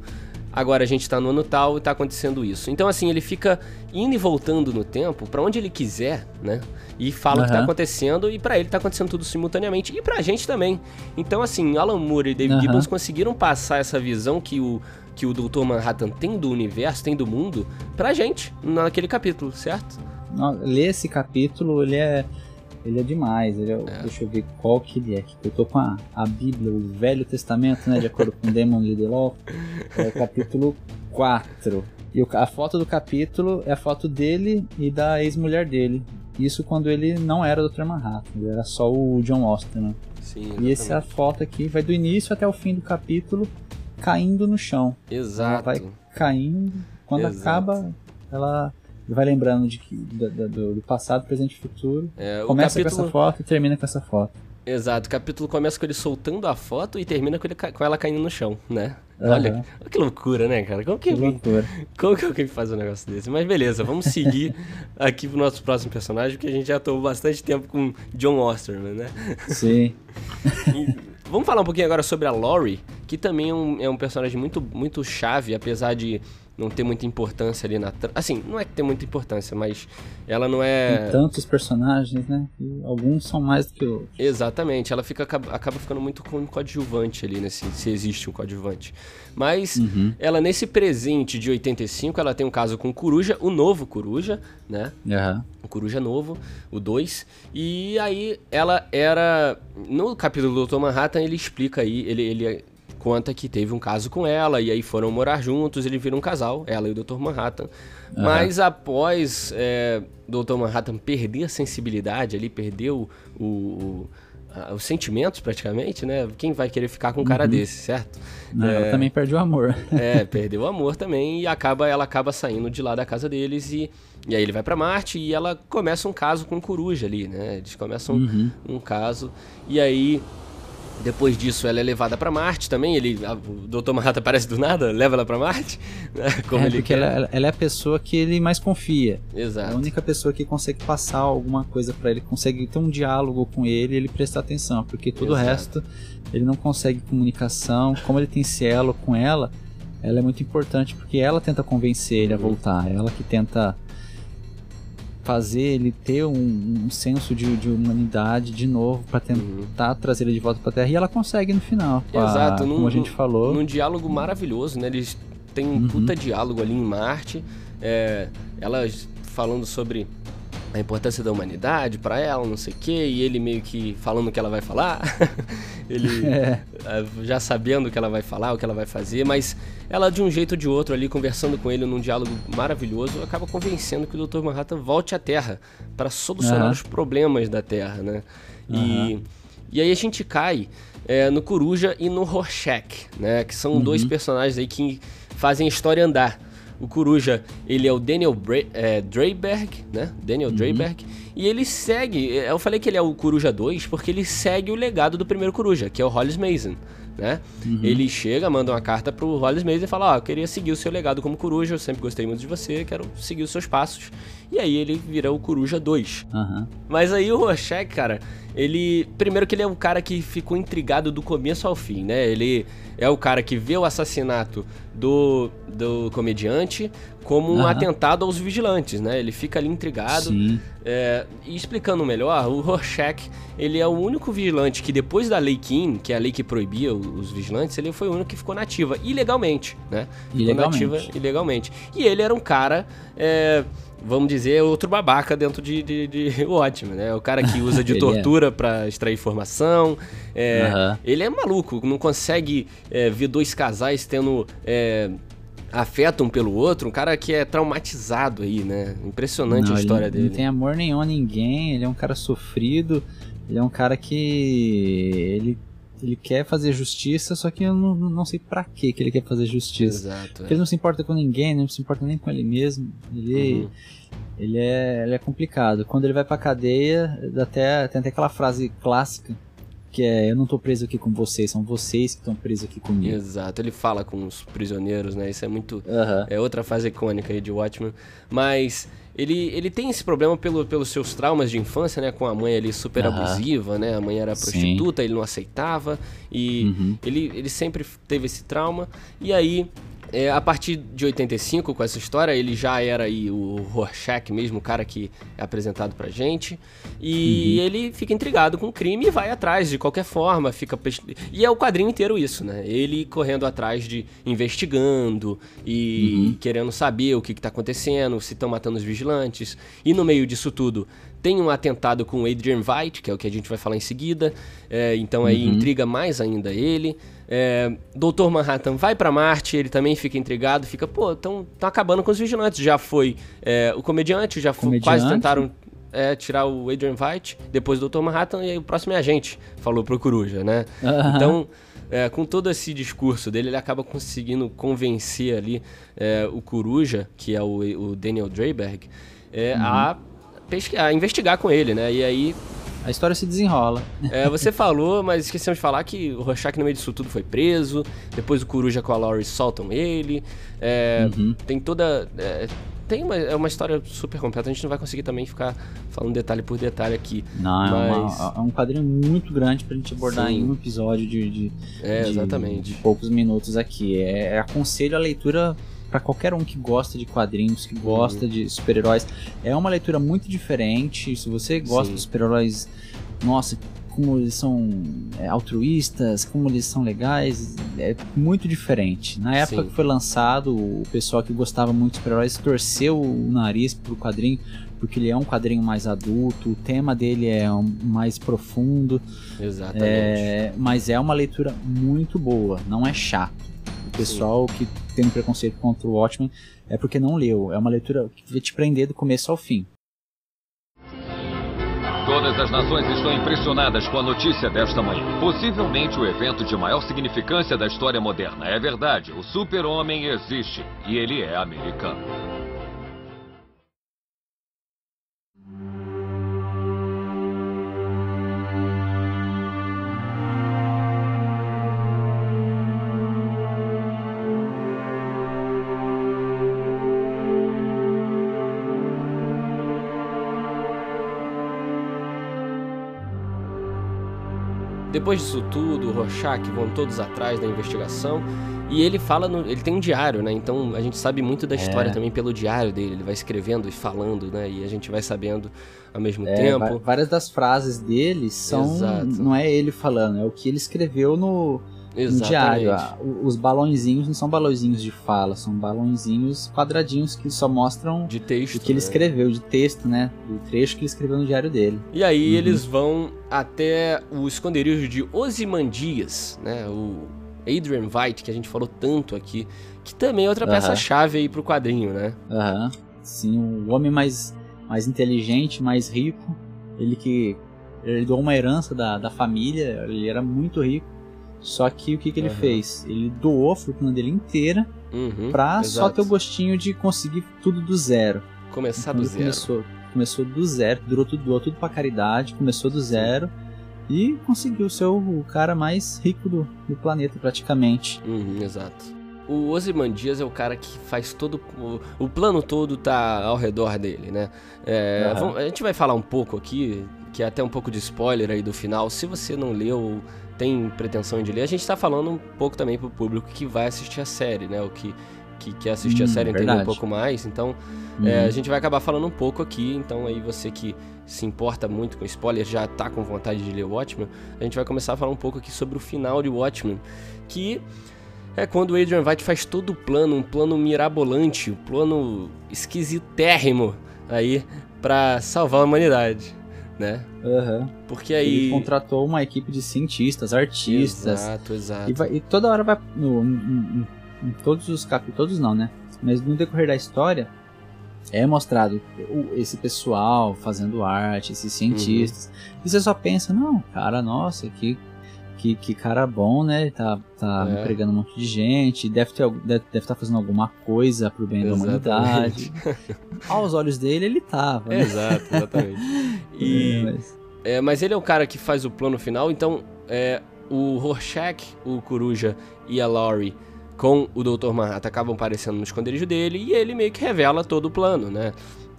Agora a gente tá no ano tal e tá acontecendo isso. Então, assim, ele fica indo e voltando no tempo pra onde ele quiser, né? E fala o que tá Aham. acontecendo, e pra ele tá acontecendo tudo simultaneamente. E pra gente também. Então, assim, Alan Moore e David Aham. Gibbons conseguiram passar essa visão que o, que o Dr. Manhattan tem do universo, tem do mundo, pra gente, naquele capítulo, certo? Ler esse capítulo, ele é. Ele é demais. Ele é- Deixa eu ver qual que ele é. Eu tô com a, a Bíblia, o Velho Testamento, né? De acordo com Damon Lindelof. É o capítulo 4. E a foto do capítulo é a foto dele e da ex-mulher dele. Isso quando ele não era o Dr. Manhattan, ele era só o John Austin, né? Sim, E essa foto aqui vai do início até o fim do capítulo caindo no chão. Ela Exato. vai caindo. Quando Exato. acaba, ela vai lembrando de que, da- do, do passado, presente e futuro. É, Começa com capítulo... essa foto e termina com essa foto. Exato, o capítulo começa com ele soltando a foto e termina com, ele, com ela caindo no chão, né? Aham. Olha, olha que loucura, né, cara? Como que, Que loucura. como que alguém faz um negócio desse? Mas beleza, vamos seguir aqui pro nosso próximo personagem, porque a gente já tomou bastante tempo com John Osterman, né? Sim. Vamos falar um pouquinho agora sobre a Lori, que também é um, é um personagem muito, muito chave, apesar de não ter muita importância ali na. Assim, não é que tem muita importância, mas ela não é. Tem tantos personagens, né? E alguns são mais do que outros. Exatamente, ela fica, acaba ficando muito com um coadjuvante ali, né? Se, se existe um coadjuvante. Mas uhum. ela, nesse presente de 85, ela tem um caso com o Coruja, o novo Coruja, né? Uhum. O Coruja novo, o 2. E aí ela era. No capítulo do Dr. Manhattan, ele explica aí, ele, ele conta que teve um caso com ela, e aí foram morar juntos, ele vira um casal, ela e o Dr. Manhattan. Uhum. Mas após é, Dr. Manhattan perder a sensibilidade ali, perdeu o, o os sentimentos praticamente, né? Quem vai querer ficar com um cara uhum. desse, certo? Não, é, ela também perdeu o amor. é, perdeu o amor também e acaba, ela acaba saindo de lá da casa deles e, e aí ele vai para Marte e ela começa um caso com o Coruja ali, né? Eles começam uhum. um, um caso e aí depois disso, ela é levada para Marte também. Ele, a, o Dr. Manhattan aparece do nada, leva ela para Marte. Né? Como é, ele porque ela, ela, é a pessoa que ele mais confia. Exato. É a única pessoa que consegue passar alguma coisa para ele, consegue ter um diálogo com ele e ele prestar atenção. Porque todo Exato. o resto, ele não consegue comunicação. Como ele tem cielo com ela, ela é muito importante porque ela tenta convencer ele a uhum. voltar. Ela que tenta fazer ele ter um, um senso de, de, humanidade de novo para tentar uhum. trazer ele de volta para Terra e ela consegue no final. Exato, a, num, como a gente falou. Num diálogo maravilhoso, né? Eles têm um uhum. puta diálogo ali em Marte. É, elas falando sobre a importância da humanidade para ela, não sei o quê, e ele meio que falando o que ela vai falar, ele é. é. já sabendo o que ela vai falar, o que ela vai fazer, mas ela de um jeito ou de outro ali conversando com ele num diálogo maravilhoso, acaba convencendo que o Dr. Manhattan volte à Terra para solucionar uhum. os problemas da Terra, né? Uhum. E, e aí a gente cai é, no Coruja e no Rorschach, né? Que são uhum. dois personagens aí que fazem a história andar. O Coruja, ele é o Daniel Bra é, Dreyberg, né? Daniel uhum. Dreyberg. E ele segue, eu falei que ele é o Coruja 2 porque ele segue o legado do primeiro Coruja, que é o Hollis Mason, né? Uhum. Ele chega, manda uma carta pro Hollis Mason e fala, ó, oh, eu queria seguir o seu legado como Coruja, eu sempre gostei muito de você, quero seguir os seus passos. E aí ele vira o Coruja 2. Uhum. Mas aí o Rorschach, cara, ele... Primeiro que ele é um cara que ficou intrigado do começo ao fim, né? Ele é o cara que vê o assassinato do, do comediante como um uhum. atentado aos vigilantes, né? Ele fica ali intrigado. É, e explicando melhor, o Rorschach, ele é o único vigilante que depois da Lei Kim, que é a lei que proibia os vigilantes, ele foi o único que ficou nativa, ilegalmente, né? Ilegalmente. Ficou nativa ilegalmente. E ele era um cara... É, vamos dizer, outro babaca dentro de, de, de Watchmen, né? O cara que usa de é. tortura é. para extrair informação. É, uhum. Ele é maluco, não consegue é, ver dois casais tendo é, afeto um pelo outro. Um cara que é traumatizado aí, né? Impressionante não, a história ele dele. Não tem amor nenhum a ninguém, ele é um cara sofrido. Ele é um cara que. Ele ele quer fazer justiça, só que eu não, não sei para que ele quer fazer justiça. Exato. Ele não se importa com ninguém, não se importa nem com ele mesmo. Ele, uhum. ele, é, ele é complicado. Quando ele vai pra cadeia, até, tem até aquela frase clássica que é eu não tô preso aqui com vocês, são vocês que estão presos aqui comigo. Exato, ele fala com os prisioneiros, né? Isso é muito. Uhum. É outra frase icônica aí de Watchmen. Mas ele, ele tem esse problema pelo, pelos seus traumas de infância, né? Com a mãe ali super abusiva, né? A mãe era prostituta, Sim. ele não aceitava. E uhum. ele, ele sempre teve esse trauma. E aí é, a partir de 85, com essa história, ele já era aí o Rorschach mesmo, o cara que é apresentado pra gente. E uhum. ele fica intrigado com o crime e vai atrás de qualquer forma. fica E é o quadrinho inteiro isso, né? Ele correndo atrás de. investigando e uhum. querendo saber o que, que tá acontecendo, se estão matando os vigilantes. E no meio disso tudo, tem um atentado com o Adrian Veidt, que é o que a gente vai falar em seguida. É, então aí uhum. intriga mais ainda ele. É, Doutor Manhattan vai para Marte, ele também fica intrigado, fica, pô, estão acabando com os vigilantes. Já foi é, o comediante, já foi, quase tentaram é, tirar o Adrian Veidt, depois o Dr. Manhattan, e aí o próximo é a gente, falou pro Coruja, né? Uhum. Então, é, com todo esse discurso dele, ele acaba conseguindo convencer ali é, o Coruja, que é o, o Daniel Dreyberg, é, uhum. a a investigar com ele, né? E aí. A história se desenrola. É, você falou, mas esquecemos de falar que o Rorschach no meio disso tudo foi preso. Depois o Coruja com a Laurie soltam ele. É, uhum. Tem toda. É, tem uma, é uma história super completa. A gente não vai conseguir também ficar falando detalhe por detalhe aqui. Não, mas... é, uma, é um quadrinho muito grande pra gente abordar Sim. em um episódio de, de, é, de, exatamente. de poucos minutos aqui. É, é, aconselho a leitura para qualquer um que gosta de quadrinhos, que gosta Uhum. de super-heróis. É uma leitura muito diferente. Se você gosta Sim. dos super-heróis, nossa, como eles são é, altruístas, como eles são legais, é muito diferente. Na época Sim. que foi lançado, o pessoal que gostava muito de super-heróis torceu o nariz pro quadrinho, porque ele é um quadrinho mais adulto, o tema dele é um- mais profundo, Exatamente. é, mas é uma leitura muito boa, não é chato. O pessoal que um preconceito contra o Watchmen é porque não leu, é uma leitura que vai te prender do começo ao fim. Todas as nações estão impressionadas com a notícia desta manhã. Possivelmente o evento de maior significância da história moderna. É verdade, o super-homem existe e ele é americano. Depois disso tudo, o Rorschach vão todos atrás da investigação e ele fala, no, ele tem um diário, né? Então a gente sabe muito da história É. também pelo diário dele. Ele vai escrevendo e falando, né? E a gente vai sabendo ao mesmo É, tempo. várias das frases dele são. Exato. Não é ele falando, é o que ele escreveu no Exatamente. diário. Ah, o- Os balãozinhos não são balãozinhos de fala, são balãozinhos quadradinhos que só mostram De texto. o que ele né? escreveu, de texto, né? Do trecho que ele escreveu no diário dele. E aí Uhum. eles vão até o esconderijo de Ozymandias, né? O Adrian Veidt, que a gente falou tanto aqui, que também é outra Aham. peça-chave aí pro quadrinho, né? Aham. Sim, o homem mais, mais inteligente, mais rico. Ele que ele doou uma herança da, da família, ele era muito rico. Só que o que, que ele Aham. fez? Ele doou a fortuna dele inteira Uhum, pra só exato. ter o gostinho de conseguir tudo do zero. Começar Então do zero. Começou, começou do zero, durou tudo, doou tudo pra caridade, começou do zero e conseguiu ser o cara mais rico do, do planeta praticamente. Uhum, exato. O Ozymandias é o cara que faz todo. O, o plano todo tá ao redor dele, né? É, Aham. vamos- a gente vai falar um pouco aqui, que é até um pouco de spoiler aí do final. Se você não leu, tem pretensão de ler, a gente tá falando um pouco também pro público que vai assistir a série, né? O que, que quer assistir a Hum, série entender um pouco mais. Então, é, Uhum. a gente vai acabar falando um pouco aqui. Então, aí você que se importa muito com spoiler, já tá com vontade de ler Watchmen, a gente vai começar a falar um pouco aqui sobre o final de Watchmen, que é quando o Adrian Veidt faz todo o plano, um plano mirabolante, um plano esquisitérrimo aí pra salvar a humanidade, né? Aham. Porque Ele aí contratou uma equipe de cientistas, artistas. Exato, exato. E, vai- e toda hora vai. No, em, em- em todos os capítulos. Todos não, né? Mas no decorrer da história é mostrado esse pessoal fazendo arte, esses cientistas. Uhum. E você só pensa, não, cara, nossa, que, que, que cara bom, né? Tá, tá É. empregando um monte de gente, deve estar deve, deve estar fazendo alguma coisa pro bem da humanidade. Aos olhos dele, ele tava. né? Exato, exatamente. E É, mas- É, mas ele é o cara que faz o plano final, então é, o Rorschach, o Coruja e a Laurie com o Dr. Manhattan acabam aparecendo no esconderijo dele e ele meio que revela todo o plano, né?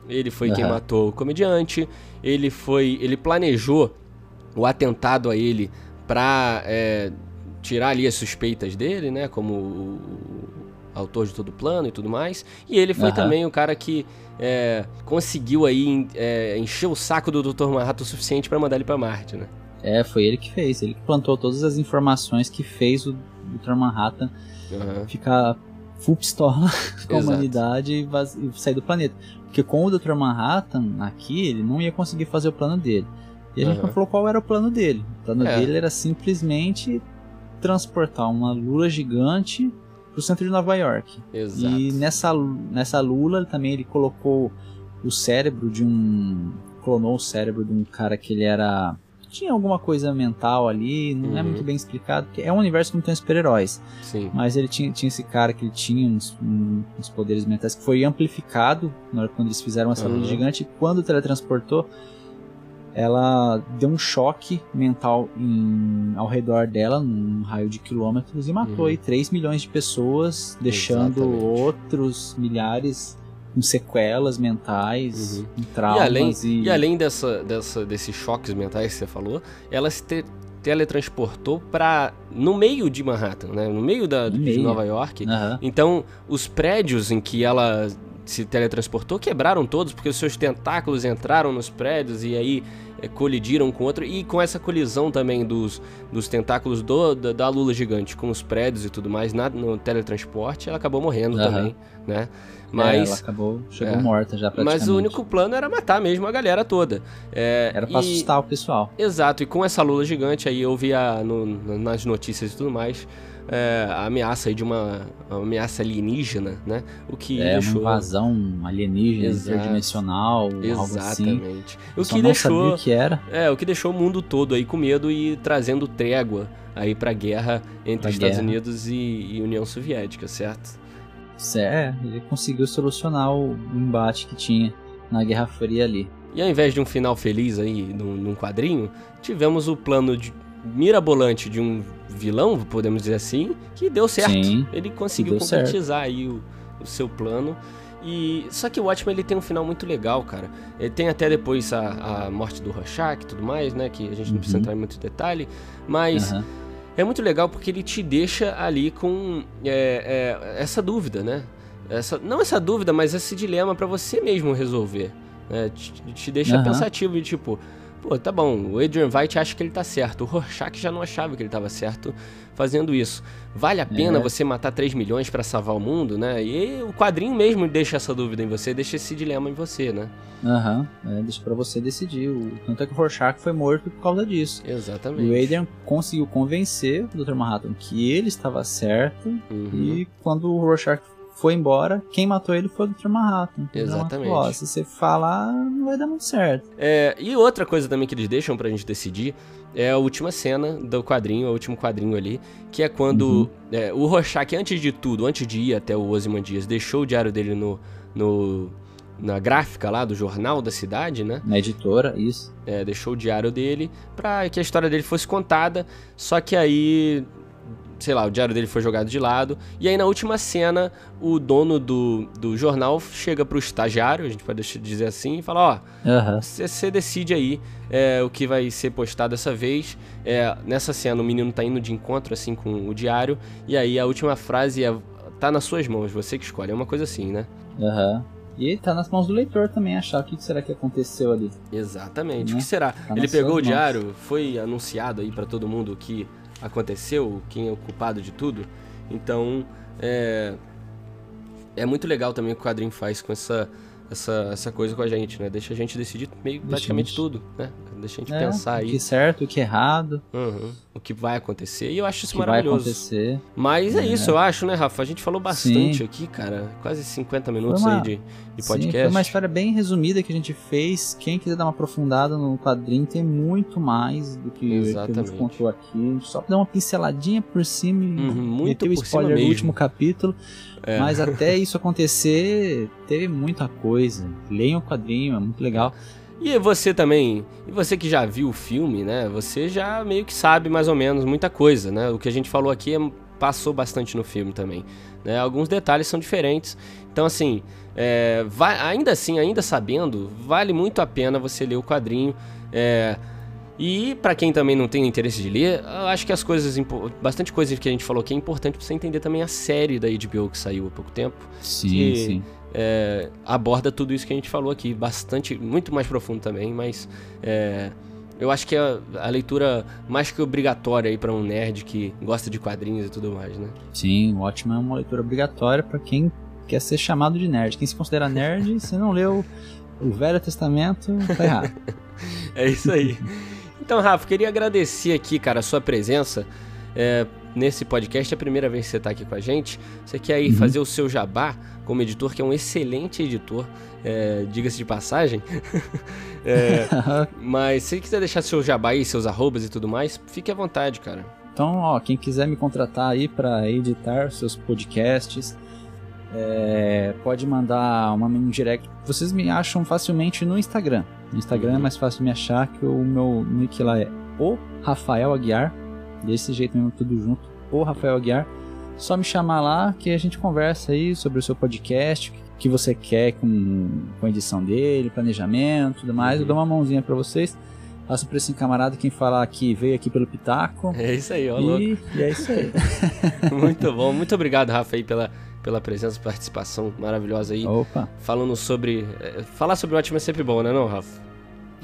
Ele foi quem Aham. matou o comediante, ele foi, ele planejou o atentado a ele pra é, tirar ali as suspeitas dele, né? Como o, autor de todo o plano e tudo mais. E ele foi Aham. também o cara que é, conseguiu aí é, encher o saco do Dr. Manhattan o suficiente pra mandar ele pra Marte, né? É, foi ele que fez. Ele que plantou todas as informações que fez o Dr. Manhattan Aham. ficar full pistola com a humanidade e sair do planeta. Porque com o Dr. Manhattan aqui, ele não ia conseguir fazer o plano dele. E a gente Aham. não falou qual era o plano dele. O plano É. dele era simplesmente transportar uma lula gigante pro centro de Nova York. Exato. E nessa, nessa lula também ele colocou o cérebro de um. clonou o cérebro de um cara que ele era. Tinha alguma coisa mental ali, não é Uhum. muito bem explicado, porque é um universo que não tem super-heróis. Mas ele tinha, tinha esse cara que ele tinha uns, uns poderes mentais que foi amplificado na hora quando eles fizeram essa lula Aham. gigante. E quando teletransportou, ela deu um choque mental em- ao redor dela, num raio de quilômetros, e matou Uhum. aí 3 milhões de pessoas, deixando Exatamente. outros milhares com sequelas mentais, Uhum. com E traumas. além, e- e além dessa, dessa, desses choques mentais que você falou, ela se te- teletransportou para no meio de Manhattan, né? No meio da, No de meio. Nova York. Aham. Então, os prédios em que ela se teletransportou quebraram todos porque os seus tentáculos entraram nos prédios e aí é, colidiram com outro. E com essa colisão também dos, dos tentáculos do, da, da Lula gigante com os prédios e tudo mais na, no teletransporte, ela acabou morrendo Aham. também, né? É, ela Mas, acabou, chegou é. morta já praticamente. mas o único plano era matar mesmo a galera toda. É, Era pra e- assustar o pessoal. Exato, e com essa lula gigante aí eu vi a, no- nas notícias e tudo mais é, a ameaça aí de uma, uma ameaça alienígena, né? O que É deixou. uma invasão alienígena, Exato. interdimensional, algo assim. Exatamente. Eu O que deixou. o que era. É, o que deixou o mundo todo aí com medo e trazendo trégua aí pra guerra entre Pra Estados guerra. Unidos e, e União Soviética, certo? É, ele conseguiu solucionar o embate que tinha na Guerra Fria ali. E ao invés de um final feliz aí num, num quadrinho, tivemos o plano de mirabolante de um vilão, podemos dizer assim, que deu certo. Sim, Ele conseguiu deu certo. concretizar aí o, o seu plano. E só que o Watchmen ele tem um final muito legal, cara. Ele tem até depois a, a morte do Rorschach e tudo mais, né? Que a gente não precisa Uhum. entrar em muito detalhe. Mas aham. é muito legal porque ele te deixa ali com é, é, essa dúvida, né? Essa, não essa dúvida, mas esse dilema pra você mesmo resolver. né? Te, te deixa Aham. pensativo e tipo, pô, tá bom, o Adrian White acha que ele tá certo, o Rorschach já não achava que ele tava certo fazendo isso. Vale a pena É. você matar 3 milhões pra salvar o mundo, né? E o quadrinho mesmo deixa essa dúvida em você, deixa esse dilema em você, né? Aham, é, deixa pra você decidir. O, tanto é que o Rorschach foi morto por causa disso. Exatamente. E o Adrian conseguiu convencer o Dr. Manhattan que ele estava certo. Uhum. E quando o Rorschach foi embora, quem matou ele foi o Dr. Manhattan. O Dr. Manhattan Exatamente. falou, "Ó, se você falar, não vai dar muito certo. É, e outra coisa também que eles deixam pra gente decidir é a última cena do quadrinho, o último quadrinho ali, que é quando Uhum. é, o Rorschach, antes de tudo, antes de ir até o Ozymandias, deixou o diário dele no, no- na gráfica lá do jornal da cidade, né? Na editora, isso. É, deixou o diário dele pra que a história dele fosse contada, só que aí, sei lá, o diário dele foi jogado de lado, e aí na última cena, o dono do, do jornal chega pro estagiário, a gente pode dizer assim, e fala, ó, você decide aí é, o que vai ser postado dessa vez. É, nessa cena, o menino tá indo de encontro assim com o diário. E aí a última frase é: tá nas suas mãos, você que escolhe. É uma coisa assim, né? Aham. E tá nas mãos do leitor também achar o que será que aconteceu ali. Exatamente. O Né? que será? Tá Ele pegou o mãos. diário, foi anunciado aí pra todo mundo o que aconteceu, quem é o culpado de tudo. Então, é. É muito legal também o que o quadrinho faz com essa, essa, essa coisa com a gente, né? Deixa a gente decidir meio praticamente tudo, né? Deixa a gente É, pensar O aí. que é certo, o que é errado, Uhum. O que vai acontecer. E eu acho o isso que vai maravilhoso. acontecer. Mas é, É. isso, eu acho, né, Rafa? A gente falou bastante Sim. aqui, cara. Quase 50 minutos uma- aí de, de Sim, podcast. foi uma história bem resumida que a gente fez. Quem quiser dar uma aprofundada no quadrinho tem muito mais do que, que a gente contou aqui. Só dá uma pinceladinha por cima e Uhum, muito meteu o spoiler mesmo. último capítulo. É. Mas até isso acontecer, teve muita coisa. Leiam o quadrinho, é muito legal. E você também, e você que já viu o filme, né? Você já meio que sabe mais ou menos muita coisa, né? O que a gente falou aqui é- passou bastante no filme também. Né? Alguns detalhes são diferentes. Então, assim, é, vai- ainda assim, ainda sabendo, vale muito a pena você ler o quadrinho. É, e pra quem também não tem interesse de ler, eu acho que as coisas, bastante coisa que a gente falou aqui é importante pra você entender também a série da HBO que saiu há pouco tempo. Sim, Que- sim. É, aborda tudo isso que a gente falou aqui, bastante, muito mais profundo também, mas é, eu acho que é a leitura mais que obrigatória aí para um nerd que gosta de quadrinhos e tudo mais, né? Sim, o Watchmen é uma leitura obrigatória pra quem quer ser chamado de nerd. Quem se considera nerd, se não leu o Velho Testamento, tá errado. É isso aí. Então, Rafa, queria agradecer aqui, cara, a sua presença é, nesse podcast. É a primeira vez que você tá aqui com a gente. Você quer aí Uhum. fazer o seu jabá como editor, que é um excelente editor, é, diga-se de passagem. É, mas se quiser deixar seu jabá aí, seus arrobas e tudo mais, fique à vontade, cara. Então, ó, quem quiser me contratar aí pra editar seus podcasts, é, pode mandar uma mensagem direct. Vocês me acham facilmente no Instagram. No Instagram é mais fácil me achar, que o meu nick lá é o Rafael Aguiar. Desse jeito mesmo, tudo junto. O Rafael Aguiar. Só me chamar lá que a gente conversa aí sobre o seu podcast, o que você quer com, com a edição dele, planejamento tudo mais. Eu dou uma mãozinha pra vocês. Um preço em camarada quem falar que veio aqui pelo Pitaco. É isso aí, ó, e, louco. e é isso aí. Muito bom. Muito obrigado, Rafa, aí, pela, pela presença, participação maravilhosa aí. Opa. Falando sobre. é, Falar sobre o Watchmen é sempre bom, né, não, Rafa?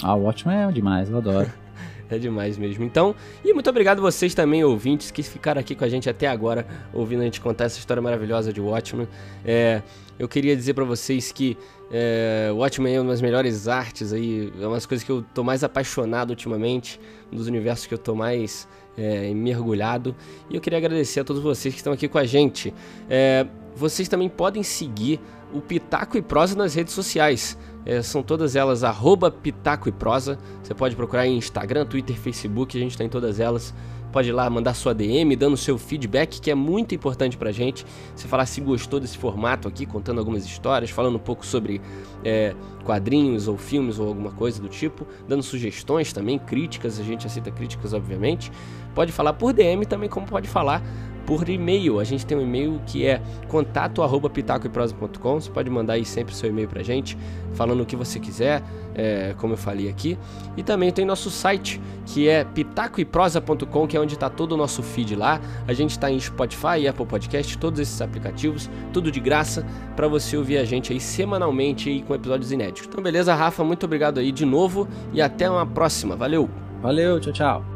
Ah, o Watchmen é demais, eu adoro. É demais mesmo. Então, e muito obrigado vocês também, ouvintes, que ficaram aqui com a gente até agora, ouvindo a gente contar essa história maravilhosa de Watchmen. É, eu queria dizer pra vocês que é, Watchmen é uma das melhores artes aí, é uma das coisas que eu tô mais apaixonado ultimamente, um dos universos que eu tô mais é, mergulhado. E eu queria agradecer a todos vocês que estão aqui com a gente. É, vocês também podem seguir o Pitaco e Prosa nas redes sociais. É, são todas elas arroba Pitaco e Prosa. Você pode procurar em Instagram, Twitter, Facebook, a gente está em todas elas. Pode ir lá mandar sua DM, dando seu feedback, que é muito importante pra gente. Você falar se gostou desse formato aqui, contando algumas histórias, falando um pouco sobre é, quadrinhos ou filmes ou alguma coisa do tipo, dando sugestões também, críticas, a gente aceita críticas, obviamente. Pode falar por DM também, como pode falar por e-mail. A gente tem um e-mail que é contato@pitacoeprosa.com. Você pode mandar aí sempre seu e-mail pra gente, falando o que você quiser, é, como eu falei aqui. E também tem nosso site, que é pitacoeprosa.com, que é onde está todo o nosso feed lá. A gente está em Spotify, Apple Podcast, todos esses aplicativos, tudo de graça para você ouvir a gente aí semanalmente aí com episódios inéditos. Então beleza, Rafa, muito obrigado aí de novo e até uma próxima. Valeu. Valeu, tchau, tchau.